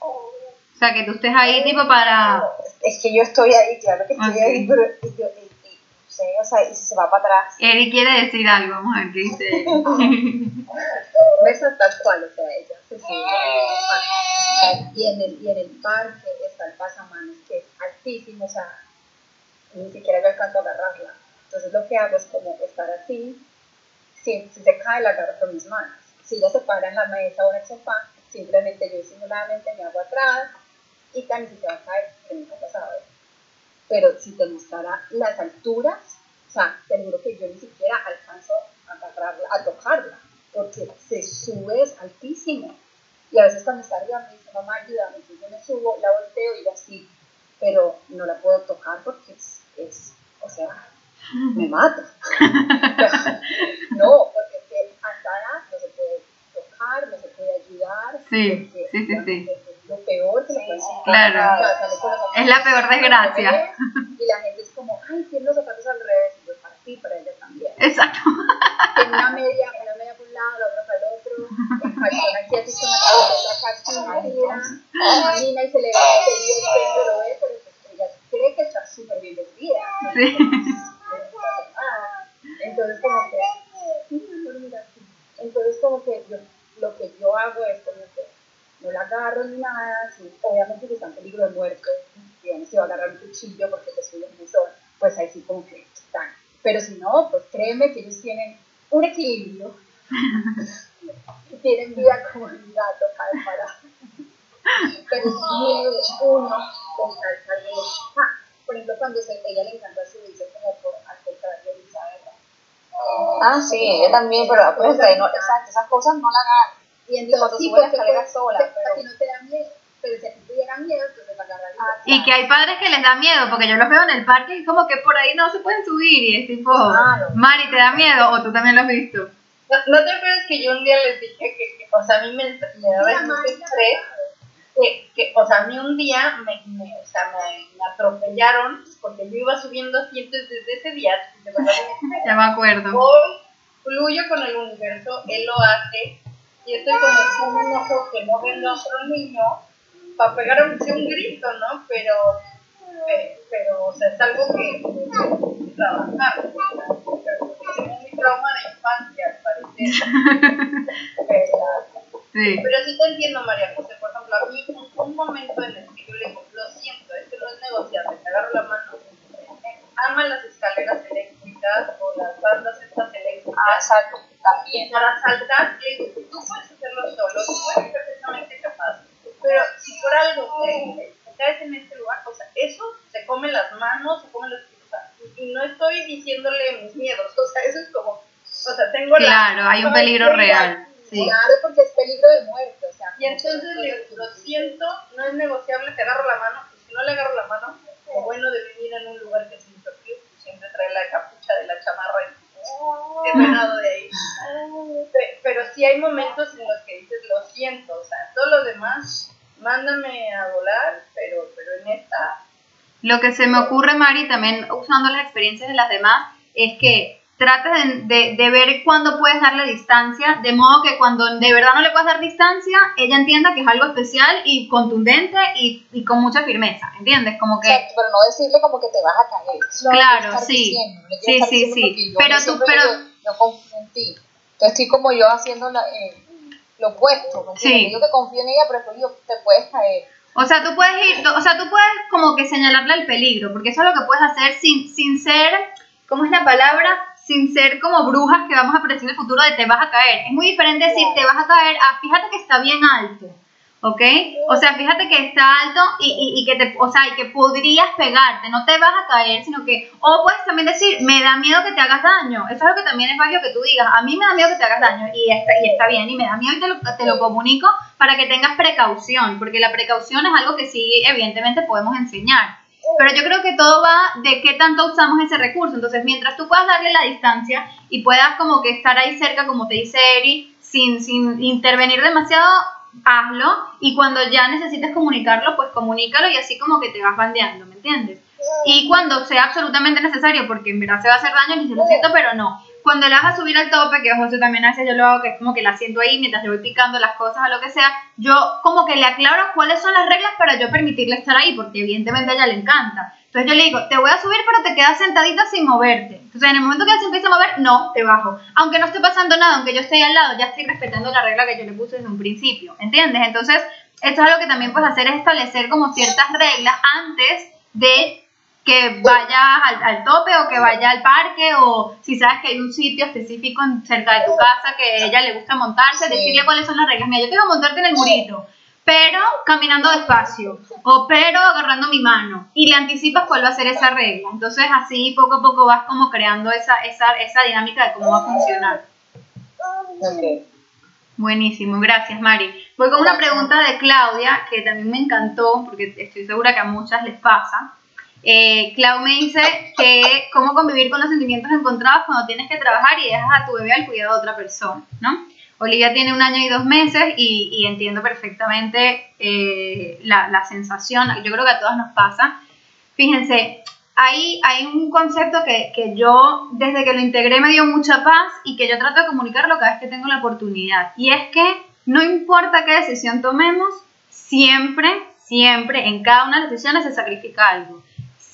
Speaker 1: O sea, que tú estés ahí tipo para...
Speaker 4: Es que yo estoy ahí, claro que estoy ahí, pero y yo, y- y, no sé, o sea, y si se va para atrás.
Speaker 1: Eri quiere decir algo, vamos a ver qué dice.
Speaker 3: Mesa tal cual, o sea, ella se sube en el parque. y en el, y en el parque está el pasamanos que es altísimo, o sea, ni siquiera yo alcanzo a agarrarla. Entonces lo que hago es como estar así, si, si se cae la agarro con mis manos. Si ella se para en la mesa o en el sofá, simplemente yo disimuladamente me hago atrás y tan si se va a caer, que nunca ha pasado. Pero si te mostrara las alturas, o sea, te juro que yo ni siquiera alcanzo a agarrarla, a tocarla, porque se sube es altísimo. Y a veces cuando está arriba me dice, mamá, ayúdame, entonces yo me subo, la volteo y así, pero no la puedo tocar porque es, es o sea, me mata. no, porque es que hasta ahora no se puede se ayudar.
Speaker 1: Sí, sí, sí, sí.
Speaker 3: Es lo peor que le puede pasar.
Speaker 1: Claro. Es la peor desgracia.
Speaker 3: Y la gente es como, ay, tiene los zapatos al revés. Y yo, para ti, para ella también.
Speaker 1: Exacto.
Speaker 3: En una media, una media por un lado, la otra para el otro. El calzón aquí así con la cabeza casi metida. Camina y se le ve el interior y siempre lo ve, pero ella cree que está súper bien vestida.
Speaker 1: Sí.
Speaker 3: Entonces, como que. Entonces, como que yo, lo que yo hago es como que no la agarro ni nada, sí, obviamente si está en peligro de muerte, si va a agarrar un cuchillo porque te sube un mesón, pues ahí sí como que están. Pero si no, pues créeme que ellos tienen un equilibrio, tienen vida como el gato tal para. Pero de uno con de ah, por ejemplo, cuando se, ella le encanta subirse como por al contrario de Isabela.
Speaker 4: Ah, sí, ella también, pero pues, no, exacto, esas cosas no la agarran.
Speaker 3: Y
Speaker 4: Y cuando
Speaker 3: entonces, sí,
Speaker 4: sube la escalera
Speaker 3: pues,
Speaker 4: sola, pero-
Speaker 3: no te da miedo, pero si a ti te diera miedo, entonces la agarrarías.
Speaker 4: Ah,
Speaker 1: Y que hay padres que les da miedo, porque yo los veo en el parque y como que por ahí no se pueden subir y es tipo,
Speaker 4: Claro.
Speaker 1: Mari, ¿te da miedo? ¿O tú también lo has visto?
Speaker 3: ¿No, ¿No te acuerdas que yo un día les dije que, que, o sea, a mí me, me daba mucho estrés? Que, que, o sea, a mí un día me, me, o sea, me, me atropellaron porque yo iba subiendo asientos desde ese día. De verdad, me
Speaker 1: Ya me acuerdo.
Speaker 3: Hoy fluyo con el universo, él lo hace, y estoy como con un ojo que no vendo a otro niño para pegar un grito, ¿no? Pero, pero, o sea, es algo que que trabajar. Tengo mi trauma de infancia, al parecer. Pero, pero sí te entiendo, María José. Por ejemplo, a mí un momento en el que yo le digo, lo
Speaker 5: siento,
Speaker 3: esto no es negociable, te agarro la mano. Ama las escaleras eléctricas o las bandas estas eléctricas. Ah, exacto,
Speaker 5: también.
Speaker 3: Para saltar, le tú puedes hacerlo solo, tú eres perfectamente capaz. Pero si por algo te, te caes en este lugar, o sea, eso se come las manos, se come los pies. Y no estoy diciéndole mis miedos, o sea, eso es como, o sea, tengo claro.
Speaker 1: Claro, hay un peligro real. Sí.
Speaker 5: Claro, porque es peligro de muerte, o sea.
Speaker 3: Y entonces le digo, lo siento, no es negociable, te agarro la mano, y si no le agarro la mano, lo bueno de vivir en un lugar que es mucho frío, pues siempre trae la capucha de la chamarra y he ganado de ahí. Pe- Pero sí hay momentos en los que dices, lo siento, o sea, todo lo demás, mándame a volar, pero, pero en esta,
Speaker 1: Lo que se me ocurre, Mari, también usando las experiencias de las demás, es que trates de, de- de ver cuándo puedes darle distancia, de modo que cuando de verdad no le puedas dar distancia, ella entienda que es algo especial y contundente y, y con mucha firmeza, ¿entiendes? Como que...
Speaker 5: Exacto, pero no decirle como que te vas a caer. No
Speaker 1: Claro, sí.
Speaker 5: diciendo, no
Speaker 1: Sí, sí, sí.
Speaker 5: yo
Speaker 1: Pero tú- pero-
Speaker 5: yo confío en ti. Entonces estoy como yo haciendo la, eh, lo opuesto. ¿me entiendes?
Speaker 1: Sí.
Speaker 5: Yo que confío en ella, pero digo, te puedes caer.
Speaker 1: O sea, tú puedes ir, o sea, tú puedes como que señalarle el peligro, porque eso es lo que puedes hacer sin, sin ser, ¿cómo es la palabra? Sin ser como brujas que vamos a predecir el futuro de te vas a caer. Es muy diferente decir te vas a caer a fíjate que está bien alto, ¿ok? O sea, fíjate que está alto y, y, y que te, o sea, y que podrías pegarte, no te vas a caer, sino que, o puedes también decir, me da miedo que te hagas daño. Eso es lo que también es válido que tú digas, a mí me da miedo que te hagas daño y está, y está bien, y me da miedo y te lo, te lo comunico para que tengas precaución, porque la precaución es algo que sí, evidentemente podemos enseñar. Pero yo creo que todo va de qué tanto usamos ese recurso. Entonces, mientras tú puedas darle la distancia y puedas como que estar ahí cerca, como te dice Eri, sin, sin intervenir demasiado, hazlo. Y cuando ya necesites comunicarlo, pues comunícalo y así como que te vas bandeando, ¿me entiendes? Y cuando sea absolutamente necesario, porque en verdad se va a hacer daño, ni se lo siento, pero no. Cuando la vas a subir al tope, que ojo, eso también hace, yo lo hago, que es como que la siento ahí mientras le voy picando las cosas o lo que sea, yo como que le aclaro cuáles son las reglas para yo permitirle estar ahí, porque evidentemente a ella le encanta. Entonces yo le digo, te voy a subir, pero te quedas sentadita sin moverte. Entonces en el momento que ella se empieza a mover, no, te bajo. Aunque no esté pasando nada, aunque yo esté ahí al lado, ya estoy respetando la regla que yo le puse desde un principio, ¿entiendes? Entonces, esto es lo que también puedes hacer, es establecer como ciertas reglas antes de que vaya al, al tope o que vaya al parque o si sabes que hay un sitio específico en- cerca de tu casa que a ella le gusta montarse, decirle cuáles son las reglas. Mira, yo a montarte en el murito, pero caminando despacio o pero agarrando mi mano y le anticipas cuál va a ser esa regla. Entonces así poco a poco vas como creando esa, esa, esa dinámica de cómo va a funcionar.
Speaker 5: Ok.
Speaker 1: Buenísimo, gracias Mari. Voy con una pregunta de Claudia que también me encantó porque estoy segura que a muchas les pasa. Eh, Clau me dice que cómo convivir con los sentimientos encontrados cuando tienes que trabajar y dejas a tu bebé al cuidado de otra persona, ¿no? Olivia tiene un año y dos meses y, entiendo perfectamente eh, la, la sensación, yo creo que a todas nos pasa. Fíjense, hay, hay un concepto que, que yo desde que lo integré me dio mucha paz y que yo trato de comunicarlo cada vez que tengo la oportunidad. Y es que no importa qué decisión tomemos, siempre, siempre, en cada una de las decisiones se sacrifica algo.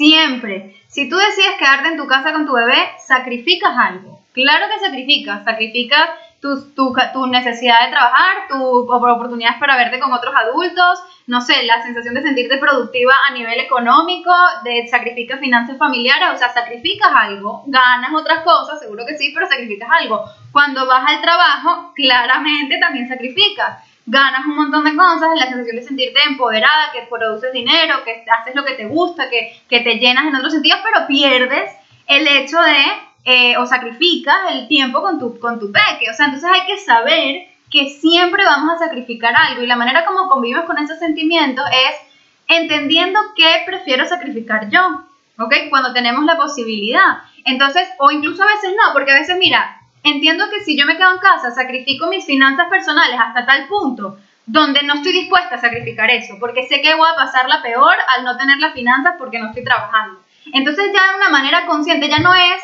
Speaker 1: Siempre. Si tú decides quedarte en tu casa con tu bebé, sacrificas algo. Claro que sacrificas. Sacrificas tu, tu, necesidad de trabajar, tus oportunidades para verte con otros adultos, no sé, la sensación de sentirte productiva a nivel económico, de sacrificas finanzas familiares, o sea, sacrificas algo, ganas otras cosas, seguro que sí, pero sacrificas algo. Cuando vas al trabajo, claramente también sacrificas. Ganas un montón de cosas, la sensación de sentirte empoderada, que produces dinero, que haces lo que te gusta, que, que te llenas en otros sentidos, pero pierdes el hecho de eh, o sacrificas el tiempo con tu, con tu peque. O sea, entonces hay que saber que siempre vamos a sacrificar algo y la manera como convives con esos sentimientos es entendiendo qué prefiero sacrificar yo, ¿ok? Cuando tenemos la posibilidad. Entonces, o incluso a veces no, porque a veces, mira, entiendo que si yo me quedo en casa, sacrifico mis finanzas personales hasta tal punto donde no estoy dispuesta a sacrificar eso, porque sé que voy a pasar la peor al no tener las finanzas porque no estoy trabajando. Entonces ya de una manera consciente, ya no es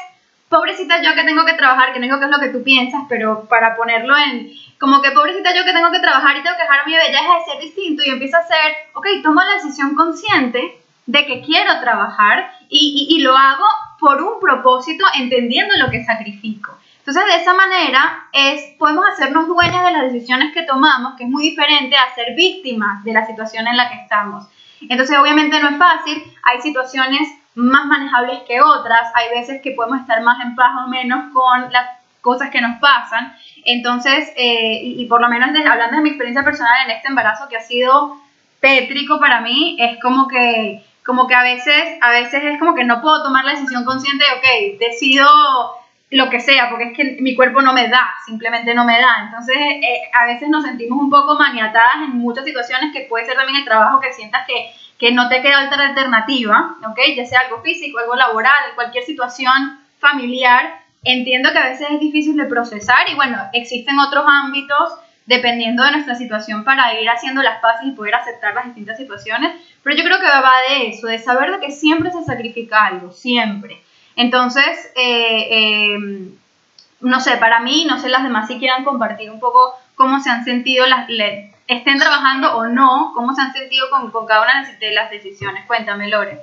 Speaker 1: pobrecita yo que tengo que trabajar, que no digo que es lo que tú piensas, pero para ponerlo en, como que pobrecita yo que tengo que trabajar y tengo que dejar mi deja de ser distinto y empieza a ser, ok, tomo la decisión consciente de que quiero trabajar y, y, y lo hago por un propósito, entendiendo lo que sacrifico. Entonces, de esa manera, es, podemos hacernos dueñas de las decisiones que tomamos, que es muy diferente a ser víctimas de la situación en la que estamos. Entonces, obviamente no es fácil, hay situaciones más manejables que otras, hay veces que podemos estar más en paz o menos con las cosas que nos pasan. Entonces, eh, y, por lo menos hablando de mi experiencia personal en este embarazo que ha sido tétrico para mí, es como que, como que a veces, a veces es como que no puedo tomar la decisión consciente de, ok, decido lo que sea, porque es que mi cuerpo no me da, simplemente no me da. Entonces, eh, a veces nos sentimos un poco maniatadas en muchas situaciones, que puede ser también el trabajo que sientas que, que no te queda otra alternativa, ¿ok? Ya sea algo físico, algo laboral, cualquier situación familiar. Entiendo que a veces es difícil de procesar y bueno, existen otros ámbitos dependiendo de nuestra situación para ir haciendo las paces y poder aceptar las distintas situaciones, pero yo creo que va de eso, de saber de que siempre se sacrifica algo, siempre. Entonces, eh, eh, no sé, para mí, no sé las demás si quieran compartir un poco cómo se han sentido, las, le- estén trabajando o no, cómo se han sentido con, con cada una de las decisiones. Cuéntame, Lore.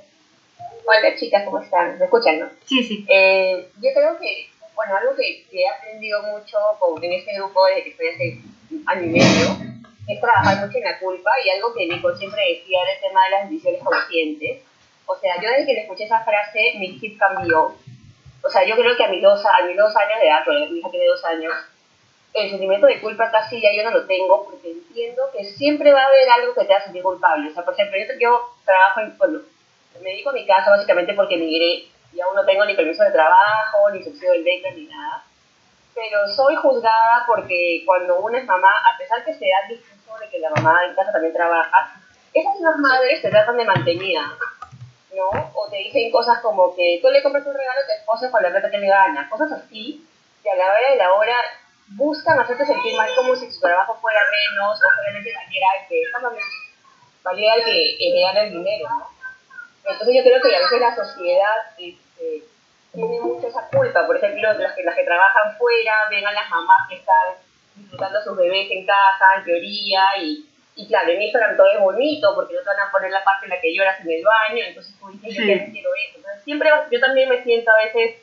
Speaker 6: Hola chicas, ¿cómo están? ¿Me escuchan, no?
Speaker 1: Sí, sí.
Speaker 6: Eh, yo creo que, bueno, algo que, he aprendido mucho con, en este grupo desde que estoy hace año y medio es trabajar mucho en la culpa y algo que Nico siempre decía era el tema de las decisiones conscientes. O sea, yo desde que le escuché esa frase, mi chip cambió. O sea, yo creo que a mis dos, a mis dos años de edad, porque mi hija tiene dos años, el sentimiento de culpa casi ya yo no lo tengo porque entiendo que siempre va a haber algo que te haga sentir culpable. O sea, por ejemplo, yo, trabajo en, bueno, me dedico a mi casa básicamente porque migré y aún no tengo ni permiso de trabajo, ni subsidio del beca, ni nada. Pero soy juzgada porque cuando uno es mamá, a pesar que se da el discurso de que la mamá en casa también trabaja, esas mismas madres te tratan de mantenida, ¿no? O te dicen cosas como que tú le compras un regalo a tu esposa con la plata que le gana, cosas así, que a la hora de la hora buscan hacerte sentir mal como si tu trabajo fuera menos o solamente valiera el que, valiera el que, que gana el dinero, ¿no? Entonces yo creo que a veces la sociedad este, tiene mucho esa culpa. Por ejemplo, las que, las que trabajan fuera ven a las mamás que están disfrutando a sus bebés en casa, en teoría, y, y claro, en Instagram todo es bonito porque no te van a poner la parte en la que lloras en el baño, entonces tú dices, yo
Speaker 1: Sí.
Speaker 6: quiero quiero eso. Entonces siempre, yo también me siento a veces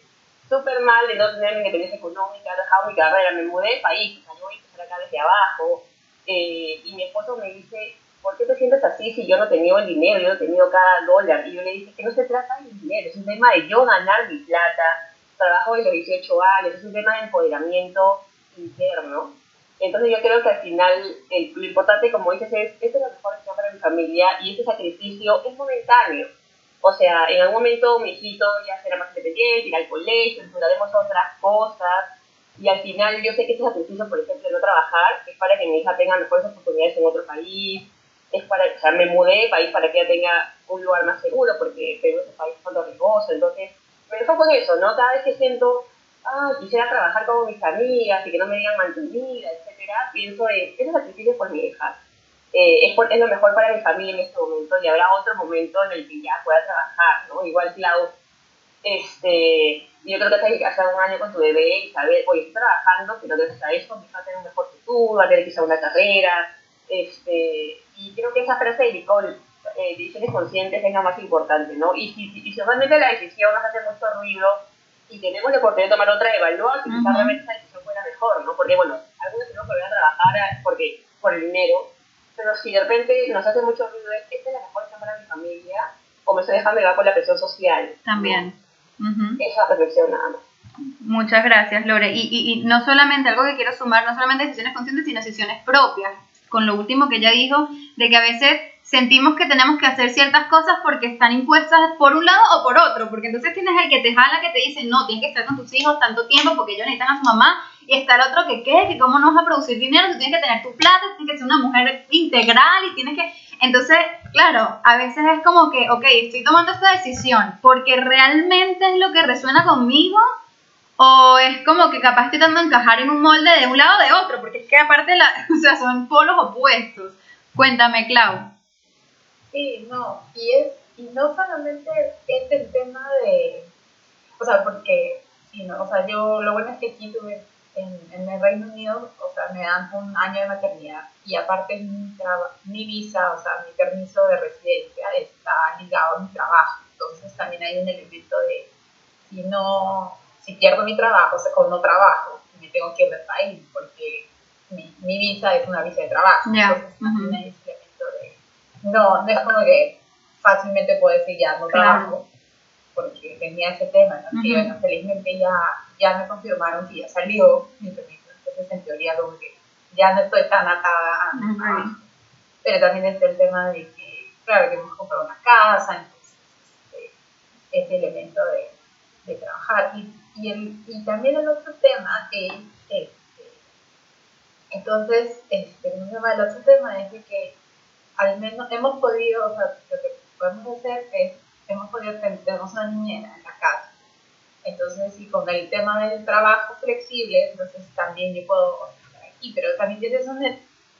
Speaker 6: súper mal de no tener mi independencia económica, he dejado mi carrera, me mudé de país, o sea, yo voy a empezar acá desde abajo, eh, y mi esposo me dice, ¿por qué te sientes así si yo no he tenido el dinero, yo no he tenido cada dólar? Y yo le dije que no se trata de dinero, es un tema de yo ganar mi plata, trabajo desde los 18 años, es un tema de empoderamiento interno. Entonces yo creo que al final el- lo importante, como dices, es, es la mejor opción para mi familia y ese sacrificio es momentáneo. O sea, en algún momento mi hijito ya será más independiente, irá al colegio, disfrutaremos otras cosas. Y al final yo sé que ese sacrificio, por ejemplo, no trabajar, es para que mi hija tenga mejores oportunidades en otro país. Es para, o sea, me mudé de país para que ella tenga un lugar más seguro, porque Perú es un país tanto riesgoso. Entonces, me enfoco en eso, ¿no? Cada vez que siento, ah, quisiera trabajar como mis amigas y que no me digan mantenida, etcétera, pienso en ese sacrificio por mi hija. Eh, es, por- es lo mejor para mi familia en este momento y habrá otro momento en el que ya pueda trabajar, ¿no? Igual, Clau, este, yo creo que tienes que hacer un año con tu bebé y saber, oye, estoy trabajando, pero gracias a eso va a tener un mejor futuro, va a tener quizá una carrera, este, y creo que esa frase de Nicole, eh, decisiones conscientes es la más importante, ¿no? Y si, y si realmente la decisión nos hace mucho ruido y tenemos la oportunidad de tomar otra, evaluar si quizá
Speaker 1: Ujú.
Speaker 6: realmente esa decisión fuera mejor, ¿no? Porque, bueno, algunos tenemos que volver a trabajar a- porque, por el dinero, pero si de repente nos hace mucho ruido, es, esta es la mejor opción para mi familia, o me estoy dejando llevar por la presión social.
Speaker 1: También. Ujú.
Speaker 6: Esa reflexión nada más.
Speaker 1: Muchas gracias, Lore. Y, y, y no solamente, algo que quiero sumar, no solamente decisiones conscientes, sino decisiones propias. Con lo último que ella dijo, de que a veces sentimos que tenemos que hacer ciertas cosas porque están impuestas por un lado o por otro. Porque entonces tienes el que te jala, que te dice, no, tienes que estar con tus hijos tanto tiempo porque ellos necesitan a su mamá. Y está el otro que, ¿qué? Que cómo no vas a producir dinero, tú tienes que tener tu plata, tienes que ser una mujer integral y tienes que... Entonces, claro, a veces es como que, ok, estoy tomando esta decisión porque realmente es lo que resuena conmigo o es como que capaz estoy tratando de encajar en un molde de un lado o de otro, porque es que aparte la, o sea, son polos opuestos. Cuéntame, Clau.
Speaker 7: Sí, no, y es, y no solamente es el tema de, o sea, porque, sí, no, o sea, yo, lo bueno es que aquí tuve, en, en el Reino Unido, o sea, me dan un año de maternidad, y aparte mi, mi visa, o sea, mi permiso de residencia está ligado a mi trabajo, entonces también hay un elemento de, si no, si pierdo mi trabajo, o, sea, o no trabajo, me tengo que ir del país, porque mi, mi visa es una visa de trabajo,
Speaker 1: Ya,
Speaker 7: entonces. hay ese elemento de no, no es como que fácilmente puedo decir ya, no
Speaker 1: Claro.
Speaker 7: trabajo. porque tenía ese tema, ¿no? Bueno, felizmente ya, ya me confirmaron que ya salió mi permiso, entonces en teoría como que ya no estoy tan atada a mi
Speaker 1: Ok.
Speaker 7: trabajo. Pero también está el tema de que, claro, que hemos comprado una casa, entonces este, ese elemento de, de trabajar. Y, y, el, y también el otro tema es, este, entonces, este, el otro tema es de que al menos hemos podido, o sea, lo que podemos hacer es, hemos podido tenemos una niñera en la casa. Entonces, y con el tema del trabajo flexible, entonces también yo puedo estar aquí, pero también tienes un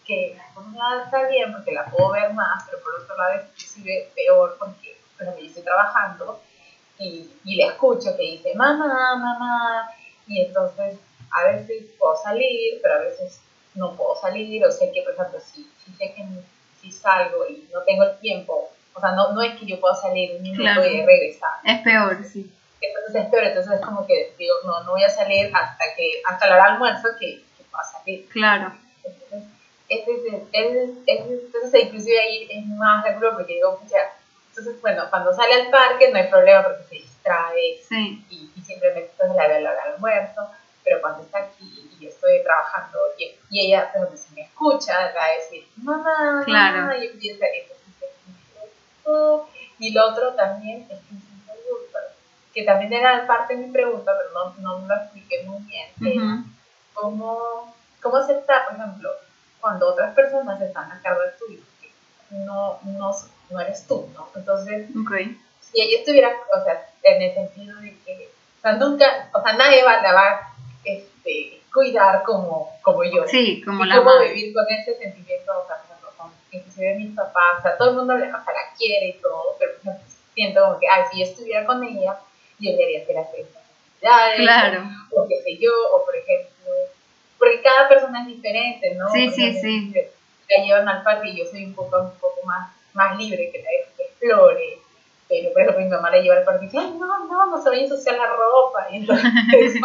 Speaker 7: que por un lado está bien porque la puedo ver más, pero por otro lado es inclusive peor porque, por ejemplo, yo estoy trabajando y, y le escucho que dice mamá, mamá, y entonces a veces puedo salir, pero a veces no puedo salir, o sé que, por ejemplo, si, si sé que si salgo y no tengo el tiempo, o sea, no, no es que yo pueda salir un minuto
Speaker 1: Claro.
Speaker 7: y regresar.
Speaker 1: Es peor, sí.
Speaker 7: Entonces es peor, entonces es como que digo, no, no voy a salir hasta que, hasta la hora del almuerzo que, que pueda salir.
Speaker 1: Claro.
Speaker 7: Entonces, es es- es- entonces inclusive ahí es más seguro porque digo, pucha, entonces bueno, cuando sale al parque no hay problema porque se distrae
Speaker 1: Sí.
Speaker 7: y, y simplemente entonces la ve a la hora del almuerzo, pero cuando está aquí y yo estoy trabajando y, y ella, ejemplo, si me escucha, va a decir, mamá,
Speaker 1: Claro.
Speaker 7: mamá, y empieza, entonces es un y lo otro también es que que también era parte de mi pregunta, pero no, no me lo expliqué muy bien, es
Speaker 1: Ujú.
Speaker 7: cómo, cómo aceptar, por ejemplo, cuando otras personas están a cargo de tu hijo, no, no, no eres tú, ¿no? Entonces,
Speaker 1: Ok.
Speaker 7: si ella estuviera, o sea, en el sentido de que, o sea, nunca, o sea, nadie va, la va a este, cuidar como, como yo.
Speaker 1: Sí, como
Speaker 7: y
Speaker 1: la
Speaker 7: cómo
Speaker 1: madre.
Speaker 7: vivir con ese sentimiento, o sea, con, inclusive mis papás, o sea, todo el mundo o sea, la quiere y todo, pero siento como que, ay, si yo estuviera con ella, yo le haría hacer estas actividades,
Speaker 1: Claro.
Speaker 7: o qué sé yo, o por ejemplo, porque cada persona es diferente, ¿no?
Speaker 1: Sí, sí, sí.
Speaker 7: La llevan al parque y yo soy un poco, un poco más, más libre, que la dejo que explore, pero por ejemplo mi mamá la lleva al parque y dice, ay, no, no, no se vaya a ensuciar la ropa, y entonces,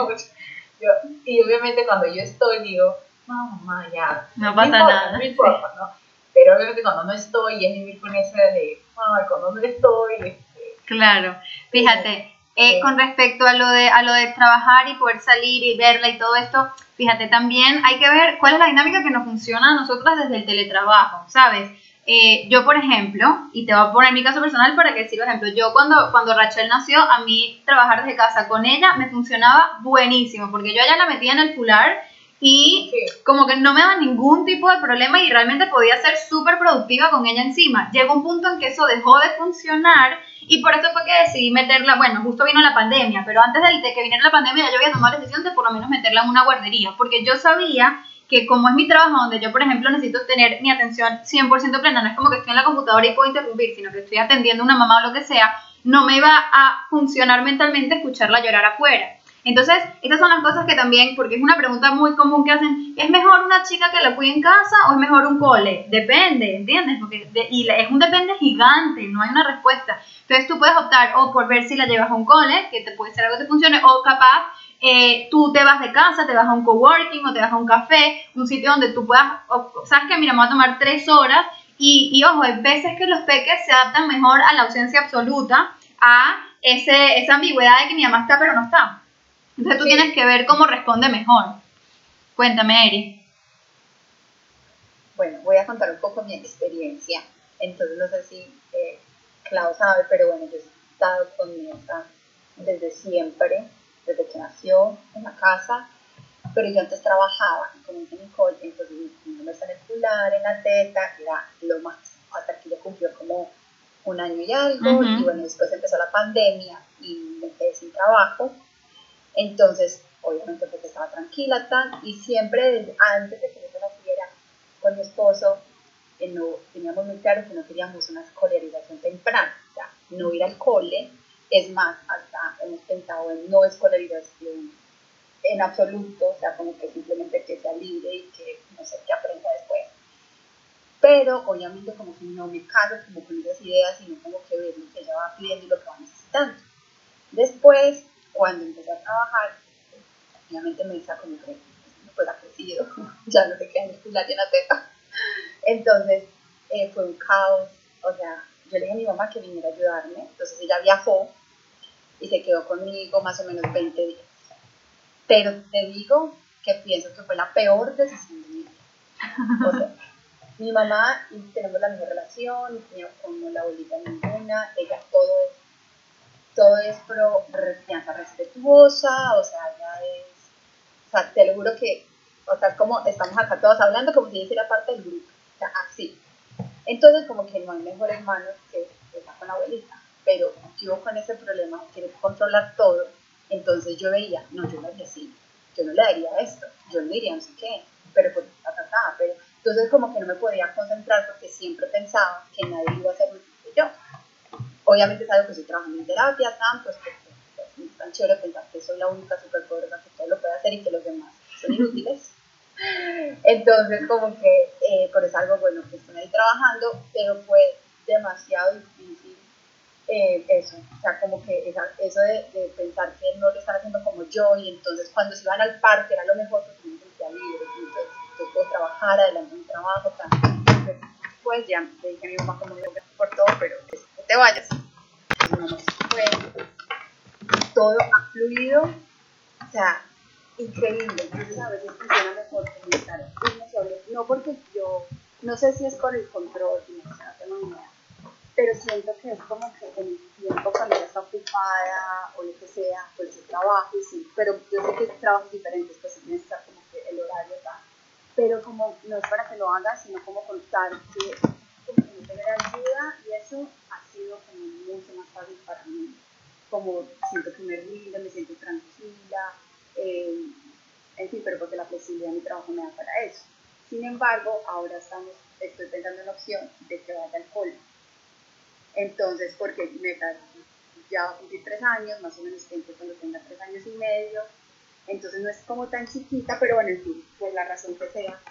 Speaker 7: yo, y obviamente cuando yo estoy digo, no, mamá, ya,
Speaker 1: No pasa
Speaker 7: importa,
Speaker 1: nada,
Speaker 7: No importa, ¿no? Pero obviamente cuando no estoy es vivir con esa de, ay, cuando no estoy, este,
Speaker 1: Claro. Fíjate, eh, con respecto a lo de a lo de trabajar y poder salir y verla y todo esto, fíjate, también hay que ver cuál es la dinámica que nos funciona a nosotras desde el teletrabajo, ¿sabes? Eh, yo, por ejemplo, y te voy a poner mi caso personal para que sirva ejemplo, yo cuando, cuando Rachel nació, a mí trabajar desde casa con ella me funcionaba buenísimo, porque yo allá la metía en el fular y
Speaker 7: sí,
Speaker 1: como que no me daba ningún tipo de problema y realmente podía ser súper productiva con ella encima. Llegó un punto en que eso dejó de funcionar y por eso fue que decidí meterla, bueno, justo vino la pandemia, pero antes de, que viniera la pandemia ya yo había tomado la decisión de por lo menos meterla en una guardería, porque yo sabía que como es mi trabajo donde yo, por ejemplo, necesito tener mi atención 100% plena, no es como que estoy en la computadora y puedo interrumpir, sino que estoy atendiendo a una mamá o lo que sea, no me iba a funcionar mentalmente escucharla llorar afuera. Entonces, estas son las cosas que también, porque es una pregunta muy común que hacen, ¿es mejor una chica que la cuide en casa o es mejor un cole? Depende, ¿entiendes? Porque y es un depende gigante, no hay una respuesta. Entonces tú puedes optar o por ver si la llevas a un cole, que te puede ser algo que te funcione, o capaz eh, tú te vas de casa, te vas a un coworking o te vas a un café, un sitio donde tú puedas, o- sabes que mira, me va a tomar tres horas y, y ojo, hay veces que los peques se adaptan mejor a la ausencia absoluta, a ese, esa ambigüedad de que mi mamá está pero no está. Entonces tú
Speaker 7: Sí.
Speaker 1: tienes que ver cómo responde mejor. Cuéntame, Eri.
Speaker 4: Bueno, voy a contar un poco mi experiencia. Entonces, no sé si eh, Clau sabe, pero bueno, yo he estado con mi hija desde siempre, desde que nació en la casa. Pero yo antes trabajaba, y dice Nicole, entonces mi en el fular, en la teta, era lo más, hasta que ya cumplió como un año y algo. Y bueno, después empezó la pandemia y me quedé sin trabajo. Entonces, obviamente, pues estaba tranquila, tal, y siempre antes de que yo naciera con mi esposo, eh, no, teníamos muy claro que no queríamos una escolarización temprana, o sea, no ir al cole, es más, hasta hemos pensado en no escolarización en absoluto, o sea, como que simplemente que sea libre y que no sé, que aprenda después. Pero obviamente como que no me caso como con esas ideas, sino como que ver lo que ella va pidiendo y lo que va necesitando. Después, cuando empecé a trabajar, obviamente me hizo como que pues ha crecido, ya no se queda en el cular y en la teta. Entonces eh, fue un caos, o sea, yo le dije a mi mamá que viniera a ayudarme, entonces ella viajó y se quedó conmigo más o menos 20 días. Pero te digo que pienso que fue la peor decisión de mi vida. O sea, mi mamá y tenemos la misma relación, con la abuelita ninguna, ella todo es, todo es pro crianza respetuosa, o sea, ella es, o sea, te lo juro que, o sea, como estamos acá todos hablando como si ella era parte del grupo, o sea, así. Entonces, como que no hay mejor hermano que estar con la abuelita, pero yo con ese problema, quiero controlar todo, entonces yo veía, no, yo no haría así, yo no le daría esto, yo no diría no sé qué, pero pues, ta, ta, pero entonces como que no me podía concentrar porque siempre pensaba que nadie iba a hacer lo que yo. Obviamente es algo que estoy trabajando en terapia, tanto, pues, pues, es tan chévere pensar que soy la única superpoderosa que todo lo puede hacer y que los demás son inútiles. Entonces como que eh, por eso algo bueno que estoy ahí trabajando, pero fue demasiado difícil eh, eso, o sea, como que eso de, pensar que no lo están haciendo como yo y entonces cuando se iban al parque era lo mejor porque me sentía libre, entonces yo puedo trabajar, adelante mi trabajo, entonces pues ya le dije a mi mamá como digo por todo, pero que te vayas. No, fue, todo ha fluido, o sea, increíble, entonces a veces funciona mejor estar uno solo, no porque yo, no sé si es por el control, no sé, no tengo ni idea pero siento que es como que el tiempo cuando ella está ocupada o lo que sea, pues es trabajo, sí, pero yo sé que es trabajos diferentes, pues tienes que estar como que el horario está, pero como no es para que lo hagas, sino como contar que como tener ayuda y eso ha sido como mucho más fácil para mí, como siento que me rindo, me siento tranquila, eh, en fin, pero porque la flexibilidad de mi trabajo me da para eso. Sin embargo, ahora estamos, estoy pensando en la opción de que vaya al cole entonces, porque me ya va a cumplir tres años, más o menos siempre cuando tenga tres años y medio, entonces no es como tan chiquita, pero bueno, en fin, por la razón que sea,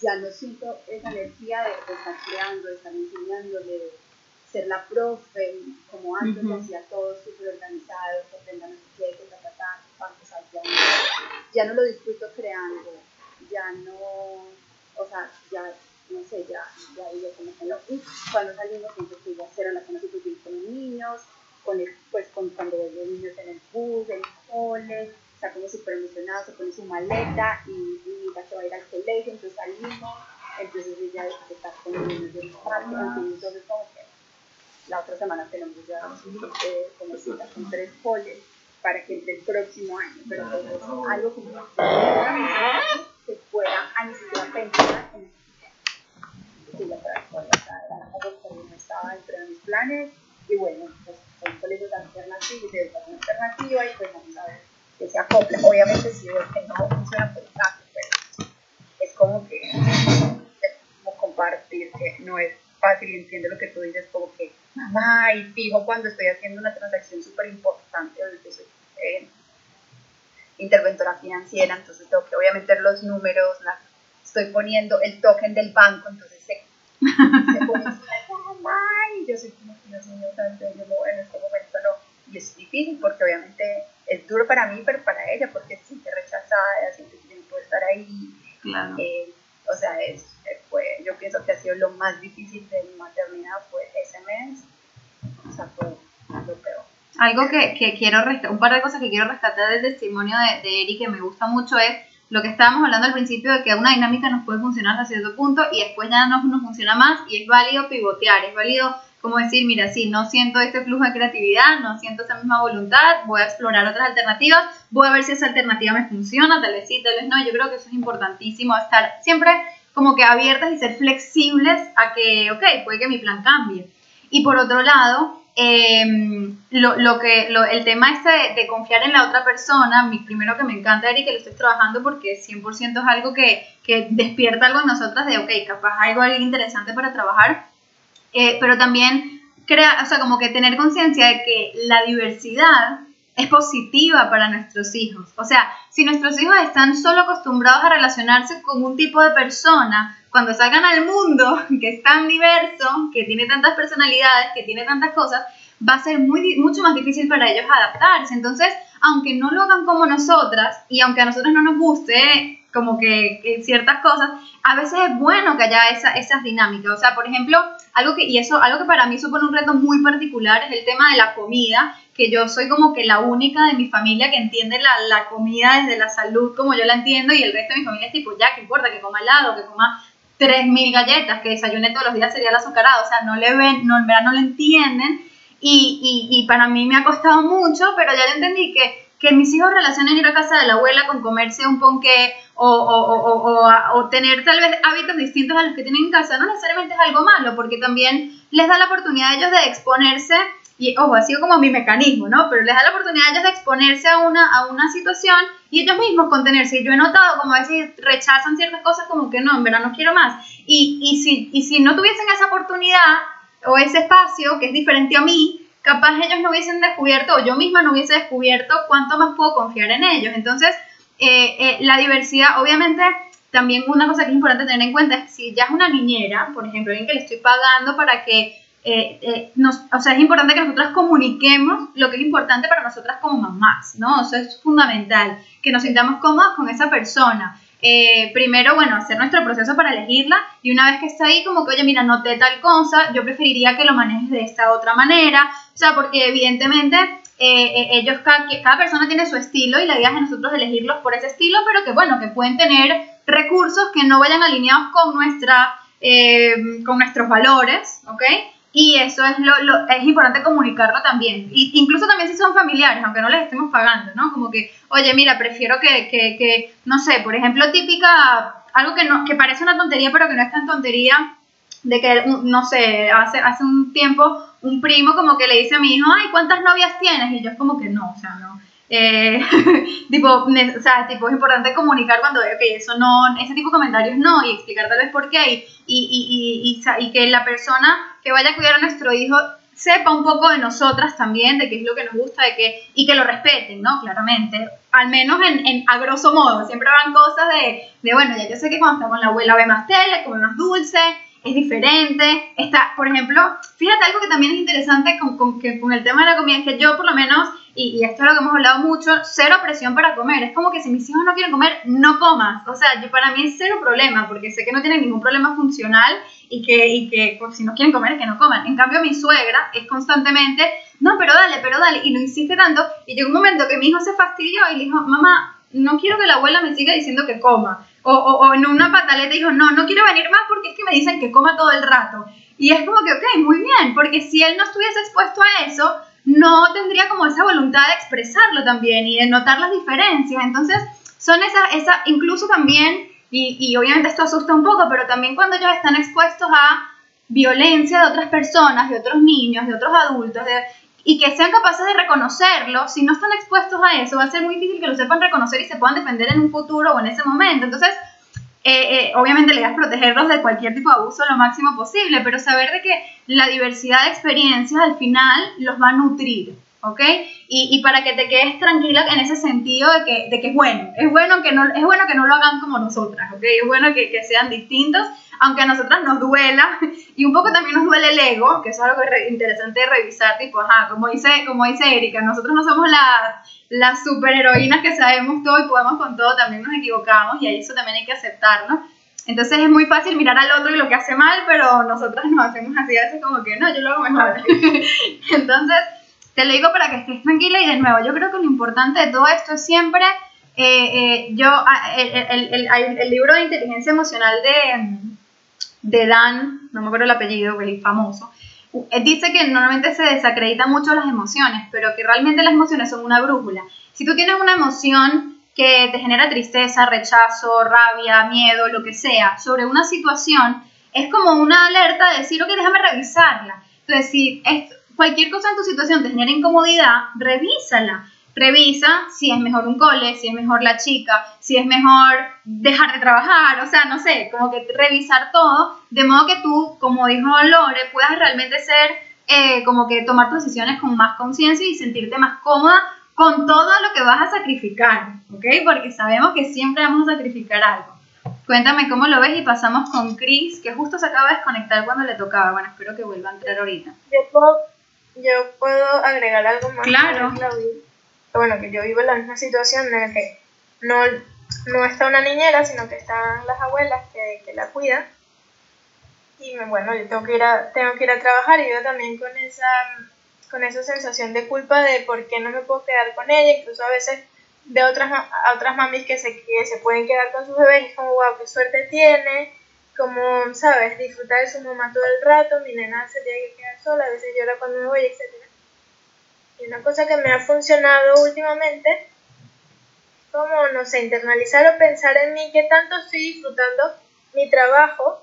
Speaker 4: ya no siento esa energía de, estar creando, de estar enseñando, de ser la profe, como antes hacía todo súper organizado, que aprendan qué, que ya, no, ya lo disfruto creando, ya no, o sea, ya no sé, ya, ya digo como que no. Cuando salimos siempre fui a hacer con los niños, con el, pues con, cuando ven los niños en el bus, en el cole, está como súper emocionado, se pone su maleta y, y se va a ir al colegio, entonces salimos, entonces ella está con los niños del parque, entonces como que la otra semana tenemos ya eh, como cita con tres coles para que entre el próximo año, pero pues es algo como que pueda a ni siquiera pensar en sí, la no estaba dentro de mis planes y bueno, pues son colegios alternativos, de educación alternativa y pues vamos a ver que se acopla. Obviamente si veo que no funciona por caso, pero es como que es como compartir que no es fácil y entiendo lo que tú dices, como que mamá, y fijo cuando estoy haciendo una transacción súper importante, que soy eh, interventora financiera, entonces tengo que obviamente ver los números, la, estoy poniendo el token del banco, entonces se pone y yo soy como que Dios mío santo, yo no, en este momento no. Y es difícil porque obviamente es duro para mí, pero para ella, porque se siente rechazada, siente que no puedo estar ahí. Claro. Eh, o sea, es, fue, yo pienso que ha sido lo más difícil de mi maternidad, fue ese mes. O sea, fue lo peor.
Speaker 1: Algo que, que quiero un par de cosas que quiero rescatar del testimonio de, de Eri que me gusta mucho es lo que estábamos hablando al principio de que una dinámica nos puede funcionar hasta cierto punto y después ya no nos funciona más y es válido pivotear, es válido como decir, mira, sí, no siento este flujo de creatividad, no siento esa misma voluntad, voy a explorar otras alternativas, voy a ver si esa alternativa me funciona, tal vez sí, tal vez no, yo creo que eso es importantísimo, estar siempre como que abiertas y ser flexibles a que, ok, puede que mi plan cambie. Y por otro lado, Em, lo, lo, que, lo, el tema este de, confiar en la otra persona, mi, primero que me encanta, Eric, que lo estés trabajando porque 100% es algo que, que, despierta algo en nosotras de, ok, capaz algo, algo interesante para trabajar, eh, pero también crea, o sea, como que tener conciencia de que la diversidad es positiva para nuestros hijos. O sea, si nuestros hijos están solo acostumbrados a relacionarse con un tipo de persona, cuando salgan al mundo, que es tan diverso, que tiene tantas personalidades, que tiene tantas cosas, va a ser muy, mucho más difícil para ellos adaptarse. Entonces, aunque no lo hagan como nosotras y aunque a nosotros no nos guste, como que, que ciertas cosas, a veces es bueno que haya esa, esas dinámicas. O sea, por ejemplo, algo que, y eso, algo que para mí supone un reto muy particular es el tema de la comida, que yo soy como que la única de mi familia que entiende la, la comida desde la salud como yo la entiendo y el resto de mi familia es tipo, ya, que importa que coma helado, que coma 3.000 galletas, que desayune todos los días sería el azucarado, o sea, no le ven, no, en verdad no lo entienden. Y, y, y para mí me ha costado mucho, pero ya yo entendí que, que mis hijos relacionen ir a casa de la abuela con comerse un ponqué o, o, o, o, tener tal vez hábitos distintos a los que tienen en casa, no necesariamente es algo malo, porque también les da la oportunidad a ellos de exponerse y ojo, ha sido como mi mecanismo, ¿no? Pero les da la oportunidad a ellos de exponerse a una, a una situación y ellos mismos contenerse. Yo he notado como a veces rechazan ciertas cosas como que no, en verdad no quiero más. Y, y, si, y si no tuviesen esa oportunidad o ese espacio que es diferente a mí, capaz ellos no hubiesen descubierto o yo misma no hubiese descubierto cuánto más puedo confiar en ellos. Entonces, eh, eh, la diversidad, obviamente, también una cosa que es importante tener en cuenta es que si ya es una niñera, por ejemplo, alguien que le estoy pagando para que eh, eh, nos, o sea, es importante que nosotras comuniquemos lo que es importante para nosotras como mamás, ¿no? Eso es fundamental, que nos sintamos cómodas con esa persona. Eh, primero, bueno, hacer nuestro proceso para elegirla y una vez que está ahí, como que, oye, mira, noté tal cosa, yo preferiría que lo manejes de esta otra manera, o sea, porque evidentemente ellos, cada, cada persona tiene su estilo y la idea es de nosotros elegirlos por ese estilo, pero que, bueno, que pueden tener recursos que no vayan alineados con, nuestra, con nuestros valores, ¿ok? Y eso es lo, lo, es importante comunicarlo también. Y incluso también si son familiares, aunque no les estemos pagando, ¿no? Como que, oye, mira, prefiero que, que, que no sé, por ejemplo, típica, algo que, no, que parece una tontería, pero que no es tan tontería, de que, no sé, hace, hace un tiempo un primo como que le dice a mi hijo, ay, ¿cuántas novias tienes? Y yo es como que no, o sea, no. Eh, tipo, o sea, tipo, es importante comunicar cuando, ok, eso no, ese tipo de comentarios no, y explicar tal vez por qué, y, y, y, y, que la persona que vaya a cuidar a nuestro hijo sepa un poco de nosotras también, de qué es lo que nos gusta, de que, y que lo respeten, ¿no? Claramente, al menos en, en, a grosso modo, siempre van cosas de, de, bueno, ya yo sé que cuando está con la abuela ve más tele, come más dulce, es diferente, está, por ejemplo, fíjate algo que también es interesante con, con, que, con el tema de la comida, es que yo por lo menos y, y, esto es lo que hemos hablado mucho, cero presión para comer. Es como que si mis hijos no quieren comer, no comas. O sea, yo, para mí es cero problema, porque sé que no tienen ningún problema funcional y que, y que si no quieren comer, que no coman. En cambio, mi suegra es constantemente, no, pero dale, pero dale, y lo insiste tanto. Y llegó un momento que mi hijo se fastidió y le dijo, mamá, no quiero que la abuela me siga diciendo que coma. O, en una pataleta dijo, no, no quiero venir más porque es que me dicen que coma todo el rato. Y es como que, ok, muy bien, porque si él no estuviese expuesto a eso, no tendría como esa voluntad de expresarlo también y de notar las diferencias. Entonces, son esas, esa, incluso también, y, y, obviamente esto asusta un poco, pero también cuando ellos están expuestos a violencia de otras personas, de otros niños, de otros adultos, de, y que sean capaces de reconocerlo, si no están expuestos a eso, va a ser muy difícil que lo sepan reconocer y se puedan defender en un futuro o en ese momento. Entonces, eh, eh, obviamente le das protegerlos de cualquier tipo de abuso lo máximo posible, pero saber de que la diversidad de experiencias al final los va a nutrir, ¿ok? Y, y para que te quedes tranquila en ese sentido de que, de que es bueno, es bueno que, no, es bueno que no lo hagan como nosotras, ¿ok? Es bueno que, que sean distintos, aunque a nosotras nos duela, y un poco también nos duele el ego, que eso es algo es interesante de revisar, tipo, ajá, como dice, como dice Erika, nosotros no somos las las superheroínas que sabemos todo y podemos con todo, también nos equivocamos y eso también hay que aceptarlo. Entonces es muy fácil mirar al otro y lo que hace mal, pero nosotras nos hacemos así a veces como que no, yo lo hago mejor. Entonces, te lo digo para que estés tranquila y de nuevo, yo creo que lo importante de todo esto es siempre, eh, eh, yo, el, el, el, el, libro de inteligencia emocional de, de Dan, no me acuerdo el apellido, el famoso, dice que normalmente se desacreditan mucho las emociones, pero que realmente las emociones son una brújula. Si tú tienes una emoción que te genera tristeza, rechazo, rabia, miedo, lo que sea, sobre una situación, es como una alerta de decir, ok, déjame revisarla. Entonces, si es, cualquier cosa en tu situación te genera incomodidad, revísala. Revisa si es mejor un cole, si es mejor la chica, si es mejor dejar de trabajar, o sea, no sé, como que revisar todo, de modo que tú, como dijo Lore, puedas realmente ser, eh, como que tomar tus decisiones con más conciencia y sentirte más cómoda con todo lo que vas a sacrificar, ¿ok? Porque sabemos que siempre vamos a sacrificar algo. Cuéntame cómo lo ves y pasamos con Chris, que justo se acaba de desconectar cuando le tocaba. Bueno, espero que vuelva a entrar ahorita.
Speaker 2: Yo puedo, yo puedo agregar algo más.
Speaker 1: Claro
Speaker 2: bueno, que yo vivo en la misma situación en la que no, no está una niñera, sino que están las abuelas que, que la cuidan. Y bueno, yo tengo que, ir a, tengo que ir a trabajar y yo también con esa, con esa sensación de culpa de por qué no me puedo quedar con ella, incluso a veces de otras, a otras mamis que se, que se pueden quedar con sus bebés es como, wow, qué suerte tiene, como, sabes, disfrutar de su mamá todo el rato, mi nena se tiene que sola, a veces llora cuando me voy, etc. Y una cosa que me ha funcionado últimamente como, no sé, internalizar o pensar en mí qué tanto estoy disfrutando mi trabajo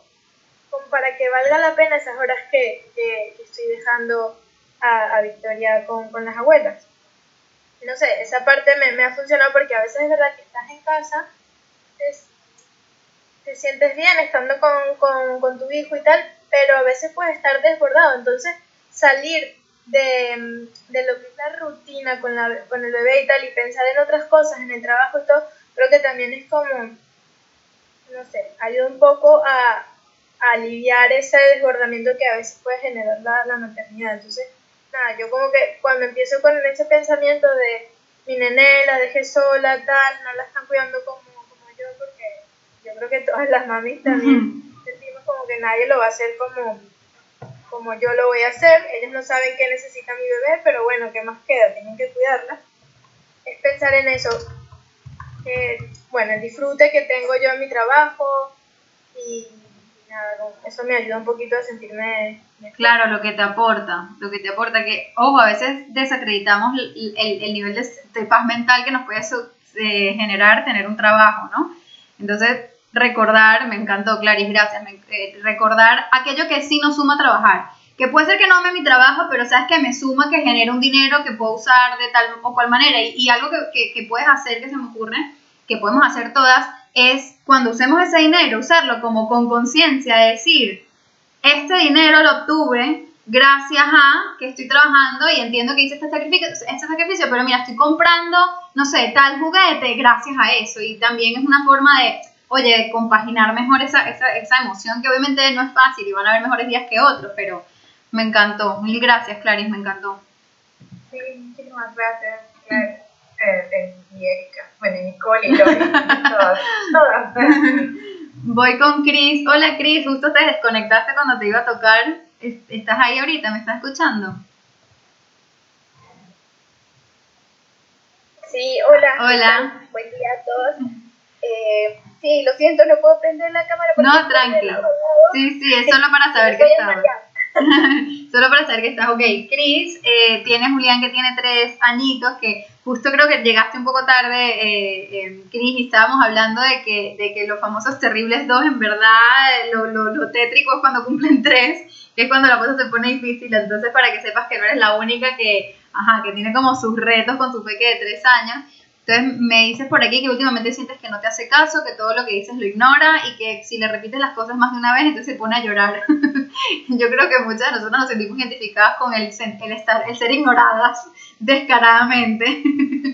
Speaker 2: como para que valga la pena esas horas que, que- que estoy dejando a, a Victoria con, con las abuelas. No sé, esa parte me, me ha funcionado porque a veces es verdad que estás en casa, es- te sientes bien estando con, con, con tu hijo y tal, pero a veces puedes estar desbordado. Entonces, salir de, de lo que es la rutina con, la, con el bebé y tal y pensar en otras cosas, en el trabajo y todo, creo que también es como, no sé, ayuda un poco a, aliviar ese desbordamiento que a veces puede generar la, la maternidad. Entonces, nada, yo como que cuando empiezo con ese pensamiento de mi nené la dejé sola, tal, no la están cuidando como, como yo, porque yo creo que todas las mamis también como que nadie lo va a hacer como, como yo lo voy a hacer. Ellos no saben qué necesita mi bebé, pero bueno, ¿qué más queda? Tienen que cuidarla. Es pensar en eso. Eh, bueno, el disfrute que tengo yo en mi trabajo y, nada, eso me ayuda un poquito a sentirme.
Speaker 1: Claro, lo que te aporta, lo que te aporta, que, ojo, a veces desacreditamos el, el- el nivel de, de paz mental que nos puede eh, generar tener un trabajo, ¿no? Entonces, recordar, me encantó, Clarice, gracias, me- eh, recordar aquello que sí nos suma trabajar, que puede ser que no ame mi trabajo, pero sabes que me suma, que genera un dinero que puedo usar de tal o cual manera, y, algo que, que, puedes hacer, que se me ocurre, que podemos hacer todas, es cuando usemos ese dinero, usarlo como con conciencia, de decir, este dinero lo obtuve gracias a que estoy trabajando y entiendo que hice este sacrificio, este sacrificio, pero mira, estoy comprando, no sé, tal juguete gracias a eso. Y también es una forma de, oye, compaginar mejor esa, esa, esa emoción, que obviamente no es fácil y van a haber mejores días que otros, pero me encantó. Mil gracias, Clarice, me encantó.
Speaker 7: Sí, muchísimas gracias. Eh, eh, y Erika, bueno, y Nicole y Lori, todas, todas.
Speaker 1: Voy con Chris. Hola, Chris, justo te desconectaste cuando te iba a tocar. Es- ¿Estás ahí ahorita? ¿Me estás escuchando?
Speaker 8: Sí, hola. ¿qué
Speaker 1: Hola.
Speaker 8: Buen día a todos. Eh, sí, lo siento, no puedo prender la cámara.
Speaker 1: No,
Speaker 8: estoy en el
Speaker 1: tranqui.
Speaker 8: lavabo.
Speaker 1: Sí, sí, es solo para saber que
Speaker 8: marear.
Speaker 1: Solo para saber que estás ok. Chris, eh, tiene Julián que tiene tres añitos, que justo creo que llegaste un poco tarde, eh, eh, Chris, y estábamos hablando de que, de que los famosos terribles dos, en verdad, lo, lo, lo tétrico es cuando cumplen tres, que es cuando la cosa se pone difícil. Entonces, para que sepas que no eres la única que, ajá, que tiene como sus retos con su peque de tres años. Entonces me dices por aquí que últimamente sientes que no te hace caso, que todo lo que dices lo ignora y que si le repites las cosas más de una vez, entonces se pone a llorar. Yo creo que muchas de nosotros nos sentimos identificadas con el, el, estar, el ser ignoradas descaradamente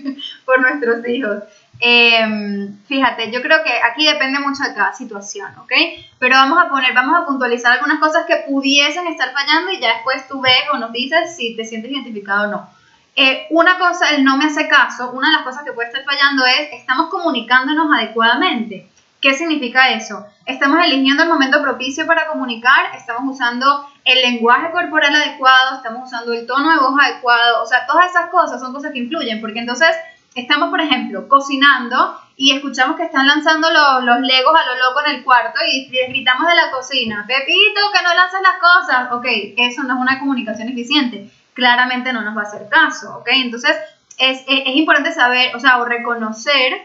Speaker 1: por nuestros hijos. Em, fíjate, yo creo que aquí depende mucho de cada situación, ¿ok? Pero vamos a poner, vamos a puntualizar algunas cosas que pudiesen estar fallando y ya después tú ves o nos dices si te sientes identificado o no. Eh, una cosa, el no me hace caso, una de las cosas que puede estar fallando es, estamos comunicándonos adecuadamente. ¿Qué significa eso? Estamos eligiendo el momento propicio para comunicar, estamos usando el lenguaje corporal adecuado, estamos usando el tono de voz adecuado, o sea, todas esas cosas son cosas que influyen, porque entonces estamos, por ejemplo, cocinando y escuchamos que están lanzando los, los legos a lo loco en el cuarto y gritamos de la cocina, Pepito, que no lanzas las cosas. Ok, eso no es una comunicación eficiente. Claramente no nos va a hacer caso, ¿ok? Entonces es, es, importante saber, o sea, reconocer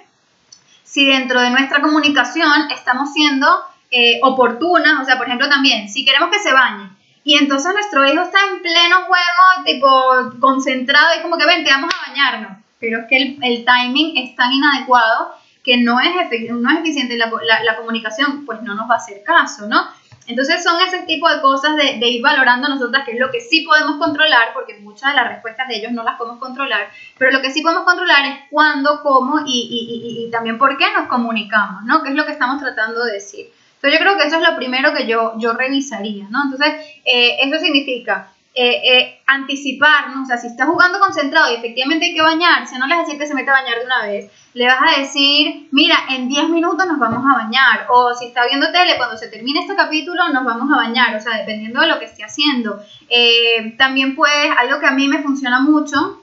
Speaker 1: si dentro de nuestra comunicación estamos siendo eh, oportunas, o sea, por ejemplo, también, si queremos que se bañe y entonces nuestro hijo está en pleno juego, tipo, concentrado y como que ven, te vamos a bañarnos, pero es que el, timing es tan inadecuado que no es, no es eficiente la, la, la comunicación, pues no nos va a hacer caso, ¿no? Entonces son ese tipo de cosas de, de ir valorando nosotras, que es lo que sí podemos controlar, porque muchas de las respuestas de ellos no las podemos controlar, pero lo que sí podemos controlar es cuándo, cómo y, y, y, y también por qué nos comunicamos, ¿no? Que es lo que estamos tratando de decir. Entonces yo creo que eso es lo primero que yo, yo revisaría, ¿no? Entonces, eh, eso significa eh, eh, anticiparnos, o sea, si está jugando concentrado y efectivamente hay que bañarse, no le vas a decir que se meta a bañar de una vez, le vas a decir, mira, en 10 minutos nos vamos a bañar, o si está viendo tele, cuando se termine este capítulo nos vamos a bañar, o sea, dependiendo de lo que esté haciendo. Eh, también puedes, algo que a mí me funciona mucho,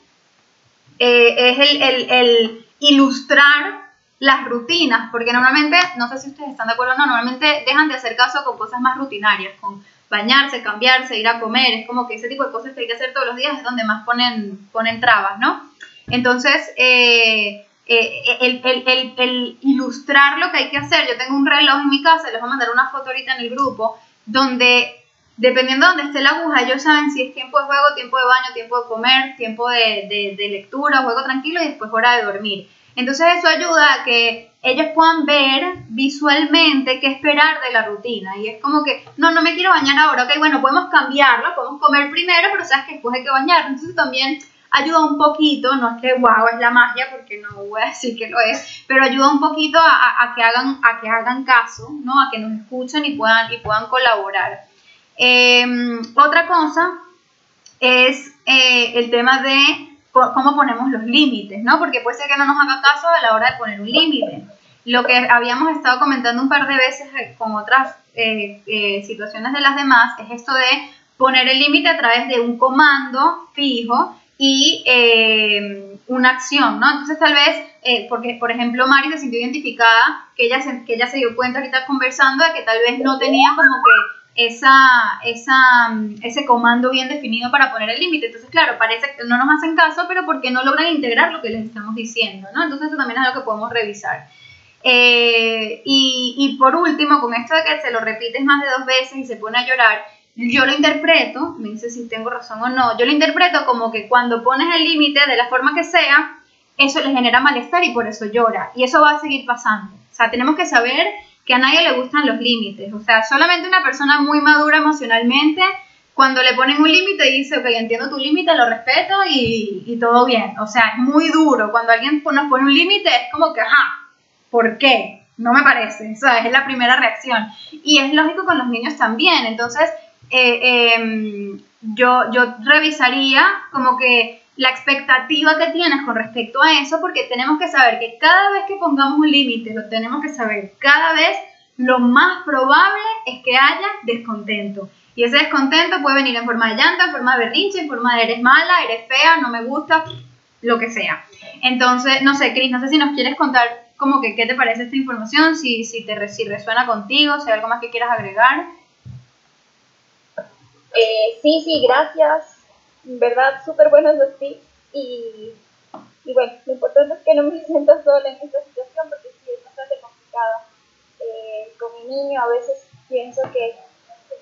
Speaker 1: es el, el, el ilustrar las rutinas, porque normalmente, no sé si ustedes están de acuerdo o no, normalmente dejan de hacer caso con cosas más rutinarias, con bañarse, cambiarse, ir a comer, es como que ese tipo de cosas que hay que hacer todos los días es donde más ponen, ponen trabas, ¿no? Entonces, eh, eh, el, el, ilustrar lo que hay que hacer, yo tengo un reloj en mi casa, les voy a mandar una foto ahorita en el grupo, donde dependiendo de dónde esté la aguja, ellos saben si es tiempo de juego, tiempo de baño, tiempo de comer, tiempo de, de, de lectura, juego tranquilo y después hora de dormir. Entonces eso ayuda a que ellos puedan ver visualmente qué esperar de la rutina. Y es como que, no, no me quiero bañar ahora, ok, bueno, podemos cambiarlo, podemos comer primero, pero sabes que después hay que bañar. Entonces también ayuda un poquito, no es que wow, es la magia, porque no voy a decir que lo es, pero ayuda un poquito a, que, hagan, a que hagan caso, ¿no? A que nos escuchen y puedan, y puedan colaborar. Em, otra cosa es eh, el tema de cómo ponemos los límites, ¿no? Porque puede ser que no nos haga caso a la hora de poner un límite. Lo que habíamos estado comentando un par de veces eh, con otras eh, eh, situaciones de las demás es esto de poner el límite a través de un comando fijo y una acción, ¿no? Entonces tal vez, porque por ejemplo Mari se sintió identificada, que ella, se, que ella se dio cuenta ahorita conversando de que tal vez no tenía como que esa, esa, ese comando bien definido para poner el límite. Entonces, claro, parece que no nos hacen caso, pero porque no logran integrar lo que les estamos diciendo, ¿no? Entonces, eso también es algo que podemos revisar. Eh, y, y, por último, con esto de que se lo repites más de dos veces y se pone a llorar, yo lo interpreto, me dice si tengo razón o no, yo lo interpreto como que cuando pones el límite de la forma que sea, eso le genera malestar y por eso llora. Y eso va a seguir pasando. O sea, tenemos que saber que a nadie le gustan los límites. O sea, solamente una persona muy madura emocionalmente, cuando le ponen un límite dice, ok, entiendo tu límite, lo respeto y, todo bien. O sea, es muy duro. Cuando alguien nos pone un límite es como que, ajá, ¿por qué? No me parece. O sea, es la primera reacción. Y es lógico con los niños también. Entonces, eh, em, yo, yo revisaría como que la expectativa que tienes con respecto a eso, porque tenemos que saber que cada vez que pongamos un límite, lo tenemos que saber, cada vez lo más probable es que haya descontento. Y ese descontento puede venir en forma de llanta, en forma de berrinche, en forma de eres mala, eres fea, no me gusta, lo que sea. Entonces, no sé, Cris, no sé si nos quieres contar como que qué te parece esta información, si, si, te, si resuena contigo, si hay algo más que quieras agregar.
Speaker 8: Eh, sí, sí, gracias verdad súper buenos los tips y, y, bueno, lo importante es que no me siento sola en esta situación porque sí es bastante complicada. Eh, con mi niño a veces pienso que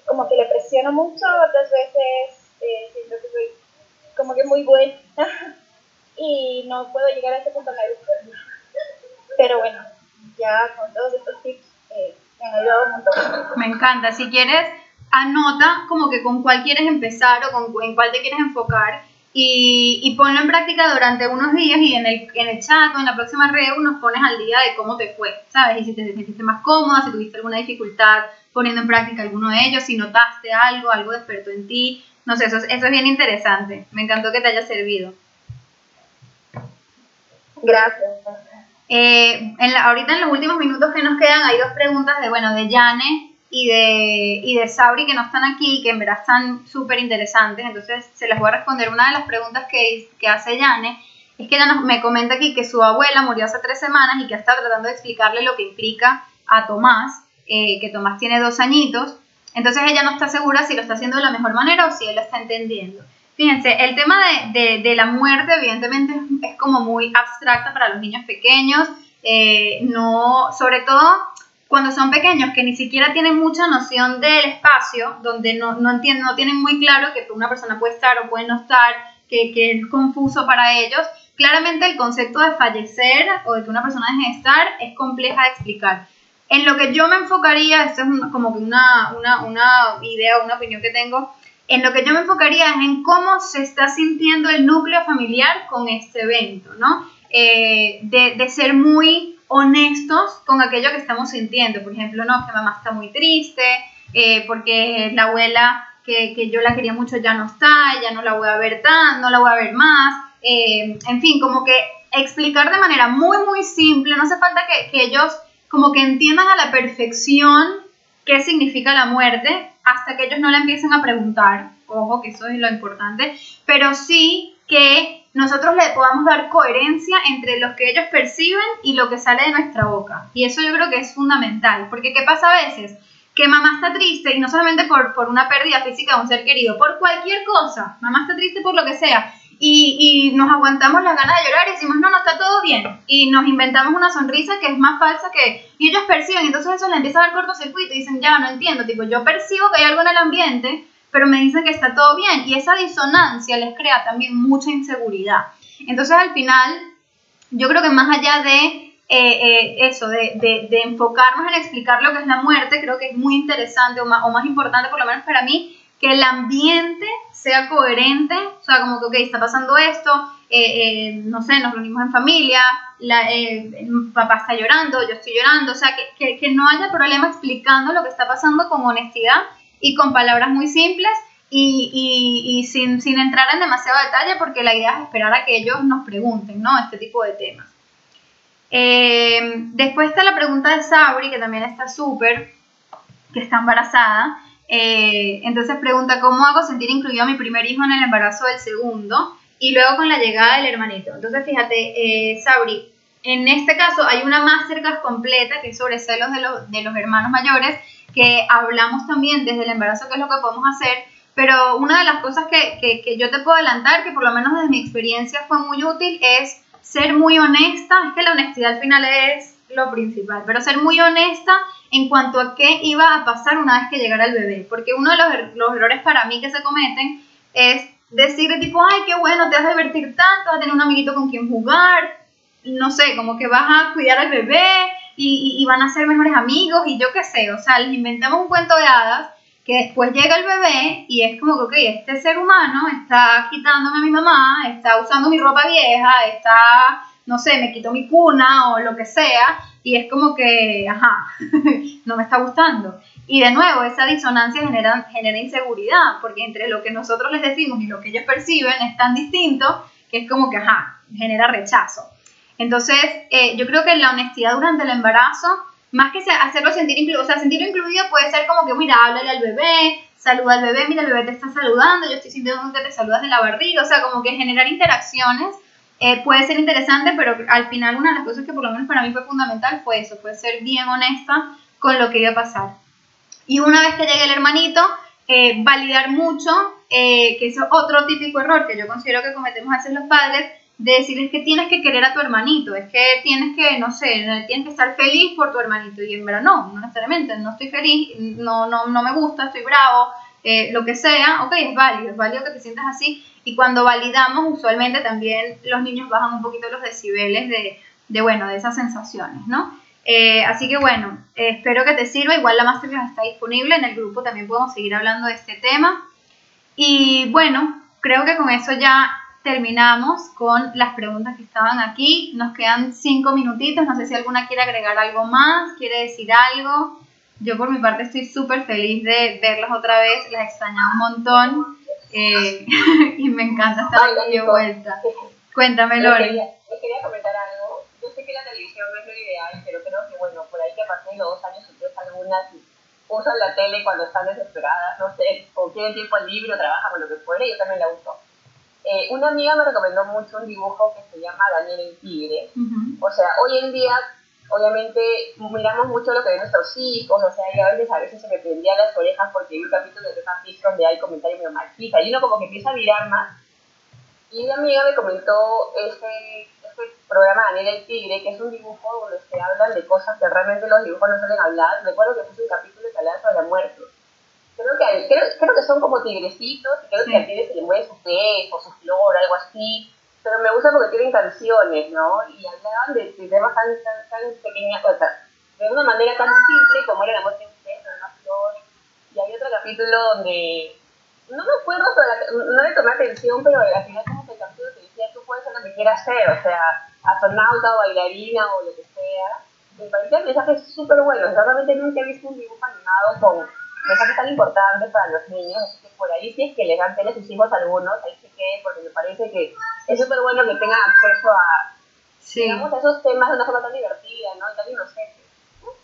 Speaker 8: como que le presiono mucho, otras veces eh, siento que soy como que muy buena y no puedo llegar a ese punto en la Pero bueno, ya con todos estos tips eh, me han ayudado un montón.
Speaker 1: Me encanta. Si quieres anota como que con cuál quieres empezar o con, en cuál te quieres enfocar y, y, ponlo en práctica durante unos días y en el, en el chat o en la próxima red nos pones al día de cómo te fue, ¿sabes? Y si te sentiste más cómoda, si tuviste alguna dificultad poniendo en práctica alguno de ellos, si notaste algo, algo despertó en ti, no sé, eso, eso es bien interesante. Me encantó que te haya servido.
Speaker 8: Gracias.
Speaker 1: Eh, en la, ahorita en los últimos minutos que nos quedan hay dos preguntas de, bueno, de Yane y de, y de Sabri que no están aquí, que en verdad están súper interesantes. Entonces se les voy a responder. Una de las preguntas que, que hace Yane es que ella nos, me comenta aquí que su abuela murió hace tres semanas y que está tratando de explicarle lo que implica a Tomás, eh, que Tomás tiene dos añitos. Entonces ella no está segura si lo está haciendo de la mejor manera o si él lo está entendiendo. Fíjense, el tema de, de, de la muerte evidentemente es, como muy abstracta para los niños pequeños. Eh, no, sobre todo cuando son pequeños, que ni siquiera tienen mucha noción del espacio, donde no, no, entienden, no tienen muy claro que una persona puede estar o puede no estar, que, que, es confuso para ellos, claramente el concepto de fallecer o de que una persona deje de estar es compleja de explicar. En lo que yo me enfocaría, esto es como que una, una, una idea, una opinión que tengo, en lo que yo me enfocaría es en cómo se está sintiendo el núcleo familiar con este evento, ¿no? Eh, de, de ser muy honestos con aquello que estamos sintiendo. Por ejemplo, no, que mamá está muy triste, eh, porque la abuela que, que yo la quería mucho ya no está, ya no la voy a ver tan, no la voy a ver más, eh, en fin, como que explicar de manera muy, muy simple, no hace falta que, que ellos como que entiendan a la perfección qué significa la muerte hasta que ellos no la empiecen a preguntar, ojo que eso es lo importante, pero sí que nosotros le podamos dar coherencia entre lo que ellos perciben y lo que sale de nuestra boca. Y eso yo creo que es fundamental, porque ¿qué pasa a veces? Que mamá está triste y no solamente por, por una pérdida física de un ser querido, por cualquier cosa, mamá está triste por lo que sea, y, y, nos aguantamos las ganas de llorar y decimos, no, no está todo bien. Y nos inventamos una sonrisa que es más falsa que... Y ellos perciben, entonces eso les empieza a dar cortocircuito y dicen, ya, no entiendo, tipo, yo percibo que hay algo en el ambiente, pero me dicen que está todo bien. Y esa disonancia les crea también mucha inseguridad. Entonces al final, yo creo que más allá de eh, eh, eso, de, enfocarnos en explicar lo que es la muerte, creo que es muy interesante o más, importante, por lo menos para mí, que el ambiente sea coherente, o sea, como que, ok, está pasando esto, eh, eh, no sé, nos reunimos en familia, la, eh, papá está llorando, yo estoy llorando, o sea, que, que, no haya problema explicando lo que está pasando con honestidad y con palabras muy simples y, y, y sin, sin, entrar en demasiado detalle, porque la idea es esperar a que ellos nos pregunten, ¿no? Este tipo de temas. después está la pregunta de Sabri, que también está súper, que está embarazada. Eh, entonces pregunta, ¿cómo hago sentir incluido a mi primer hijo en el embarazo del segundo? Y luego con la llegada del hermanito. Entonces fíjate, eh, Sabri, en este caso hay una masterclass completa que es sobre celos de, los, de los hermanos mayores, que hablamos también desde el embarazo, qué es lo que podemos hacer. Pero una de las cosas que, que, que yo te puedo adelantar, que por lo menos desde mi experiencia fue muy útil, es ser muy honesta. Es que la honestidad al final es lo principal, pero ser muy honesta en cuanto a qué iba a pasar una vez que llegara el bebé, porque uno de los, los errores para mí que se cometen es decir de tipo, ay, qué bueno, te vas a divertir tanto, vas a tener un amiguito con quien jugar, no sé, como que vas a cuidar al bebé y, y, van a ser mejores amigos y yo qué sé, o sea, les inventamos un cuento de hadas que después llega el bebé y es como que, ok, este ser humano está quitándome a mi mamá, está usando mi ropa vieja, está no sé, me quito mi cuna o lo que sea, y es como que, ajá, no me está gustando. Y de nuevo, esa disonancia genera, genera inseguridad, porque entre lo que nosotros les decimos y lo que ellos perciben es tan distinto que es como que, ajá, genera rechazo. Entonces, eh, yo creo que la honestidad durante el embarazo, más que hacerlo sentir incluido, o sea, sentirlo incluido puede ser como que, mira, háblale al bebé, saluda al bebé, mira, el bebé te está saludando, yo estoy sintiendo que te saludas de la barriga, o sea, como que generar interacciones eh, puede ser interesante, pero al final una de las cosas que por lo menos para mí fue fundamental fue eso, fue ser bien honesta con lo que iba a pasar. Y una vez que llegue el hermanito, eh, validar mucho, eh, que es otro típico error que yo considero que cometemos a veces los padres, de decirles que tienes que querer a tu hermanito, es que tienes que, no sé, tienes que estar feliz por tu hermanito. Y en verdad no, no necesariamente, no estoy feliz, no, no, no me gusta, estoy bravo, eh, lo que sea, ok, es válido, es válido que te sientas así. Y cuando validamos, usualmente también los niños bajan un poquito los decibeles de, de bueno, de esas sensaciones, ¿no? Eh, así que bueno, eh, espero que te sirva. Igual la masterclass está disponible en el grupo, también podemos seguir hablando de este tema. Y bueno, creo que con eso ya terminamos con las preguntas que estaban aquí. Nos quedan cinco minutitos, no sé si alguna quiere agregar algo más, quiere decir algo. Yo por mi parte estoy súper feliz de verlas otra vez, las extrañaba un montón eh, y me encanta estar aquí de vuelta. Cuéntame, Lore.
Speaker 6: Quería, quería comentar algo. Yo sé que la televisión no es lo ideal, pero creo que, bueno, por ahí que a partir de los dos años, ustedes algunas usan la tele cuando están desesperadas, no sé, o tienen tiempo libre o trabajan o lo que fuera, yo también la uso. Eh, una amiga me recomendó mucho un dibujo que se llama Daniel el Tigre. Uh -huh. O sea, hoy en día obviamente miramos mucho lo que ven nuestros hijos, o sea, y a veces, a veces se me prendían las orejas porque vi un capítulo de Peppa Pig donde hay comentarios medio machista y uno como que empieza a mirar más. Y una amiga me comentó este, este programa Daniel el Tigre, que es un dibujo donde se hablan de cosas que realmente los dibujos no suelen hablar. Recuerdo que puse un capítulo que hablaba sobre la muerte. Creo que, creo, creo que son como tigrecitos, y creo sí. que al tigre se le mueve su pez o su flor, algo así pero me gusta porque tienen canciones, ¿no? Y hablaban de, de temas tan, tan, tan pequeñas, o sea, de una manera tan simple como era la muerte de un pez, una flor. Y hay otro capítulo donde, no me acuerdo, no le tomé atención, pero al final como que el capítulo te decía, tú puedes hacer lo que quieras hacer, o sea, astronauta o bailarina o lo que sea. Me parecía mensajes súper buenos. Realmente nunca he visto un dibujo animado con mensajes tan importantes para los niños, así que por ahí si es que les dan tele a sus hijos algunos, ahí se quede, porque me parece que es súper bueno que tengan acceso a,
Speaker 1: Sí,
Speaker 6: digamos, a esos temas de una forma tan divertida, ¿no? Y tan inocente.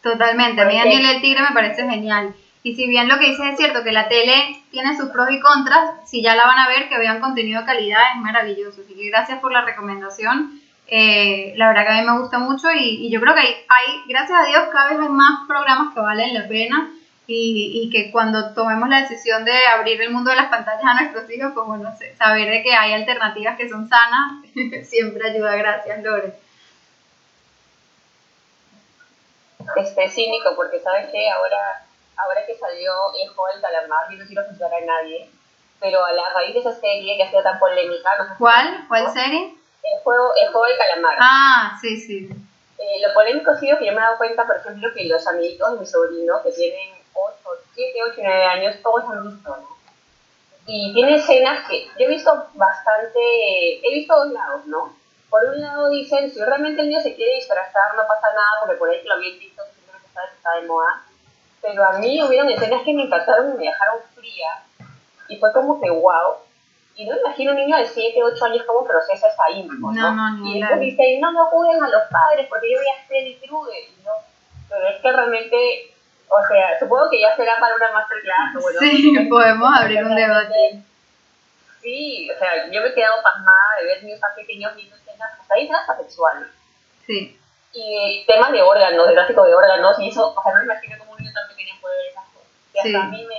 Speaker 1: totalmente. A mí Daniel el Tigre me parece genial. Y si bien lo que dices es cierto, que la tele tiene sus pros y contras, si ya la van a ver, que vean contenido de calidad, es maravilloso. Así que gracias por la recomendación. Eh, la verdad que a mí me gusta mucho y, y yo creo que hay, hay, gracias a Dios, cada vez hay más programas que valen la pena y, y que cuando tomemos la decisión de abrir el mundo de las pantallas a nuestros hijos, pues bueno, saber de que hay alternativas que son sanas siempre ayuda. Gracias, Lore.
Speaker 6: Este, cínico, porque ¿sabes qué? Ahora, ahora que salió el juego del calamar, yo no quiero juzgar a nadie, pero a la raíz de esa serie que ha sido tan polémica, no sé si
Speaker 1: ¿Cuál? ¿Cuál serie?
Speaker 6: El juego, el juego del calamar.
Speaker 1: Ah, sí, sí.
Speaker 6: Eh, lo polémico ha sido que yo me he dado cuenta, por ejemplo, que los amiguitos de mi sobrino, que tienen 8, 7, 8, 9 años, todos han visto, ¿no? Y tiene escenas que yo he visto bastante, he visto dos lados, ¿no? Por un lado dicen, si realmente el niño se quiere disfrazar, no pasa nada, porque por ahí que lo vi en TikTok, simplemente está, está de moda. Pero a mí hubieron escenas que me impactaron y me dejaron fría. Y fue como que, wow. Y no imagino un niño de 7, 8 años cómo procesa esa info, ¿no?
Speaker 1: No, no,
Speaker 6: y después dicen, no, no juzguen a los padres porque yo voy a Krueger. Y no, pero es que realmente, o sea, supongo que ya será para una masterclass. o Bueno,
Speaker 1: Sí, podemos abrir un debate.
Speaker 6: Sí, o sea, yo me he quedado pasmada de ver niños tan pequeños viendo escenas, hasta ahí escenas sexuales.
Speaker 1: Sí.
Speaker 6: Y temas de órganos, de tráfico de órganos, y eso, o sea, no me imagino cómo un niño tan pequeño puede ver esas cosas. Y hasta
Speaker 1: Sí.
Speaker 6: a mí me...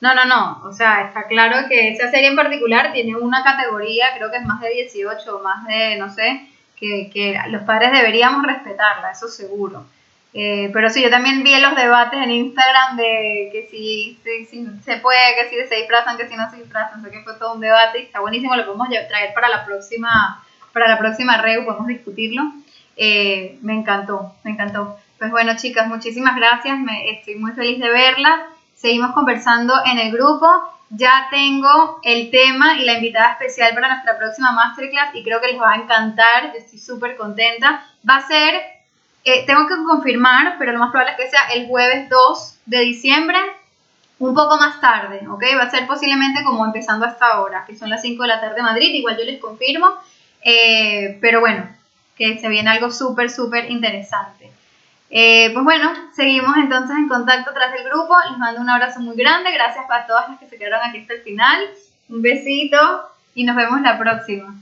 Speaker 1: No, no, no. O sea, está claro que esa serie en particular tiene una categoría, creo que es más de 18 o más de, no sé, que, que los padres deberíamos respetarla, eso seguro. Eh, pero sí, yo también vi los debates en Instagram de que si, se puede, que si se disfrazan, que si no se disfrazan. Sé que fue todo un debate y está buenísimo, lo podemos traer para la próxima, para la próxima reu, podemos discutirlo. Eh, me encantó, me encantó. Pues bueno, chicas, muchísimas gracias, me, estoy muy feliz de verlas. Seguimos conversando en el grupo. Ya tengo el tema y la invitada especial para nuestra próxima masterclass y creo que les va a encantar. Yo estoy súper contenta. Va a ser, eh, tengo que confirmar, pero lo más probable es que sea el jueves 2 de diciembre, un poco más tarde, ¿ok? Va a ser posiblemente como empezando hasta ahora, que son las 5 de la tarde en Madrid, igual yo les confirmo. Eh, pero bueno, que se viene algo súper, súper interesante. Eh, pues bueno, seguimos entonces en contacto tras del grupo. Les mando un abrazo muy grande. Gracias a todas las que se quedaron aquí hasta el final. Un besito y nos vemos la próxima.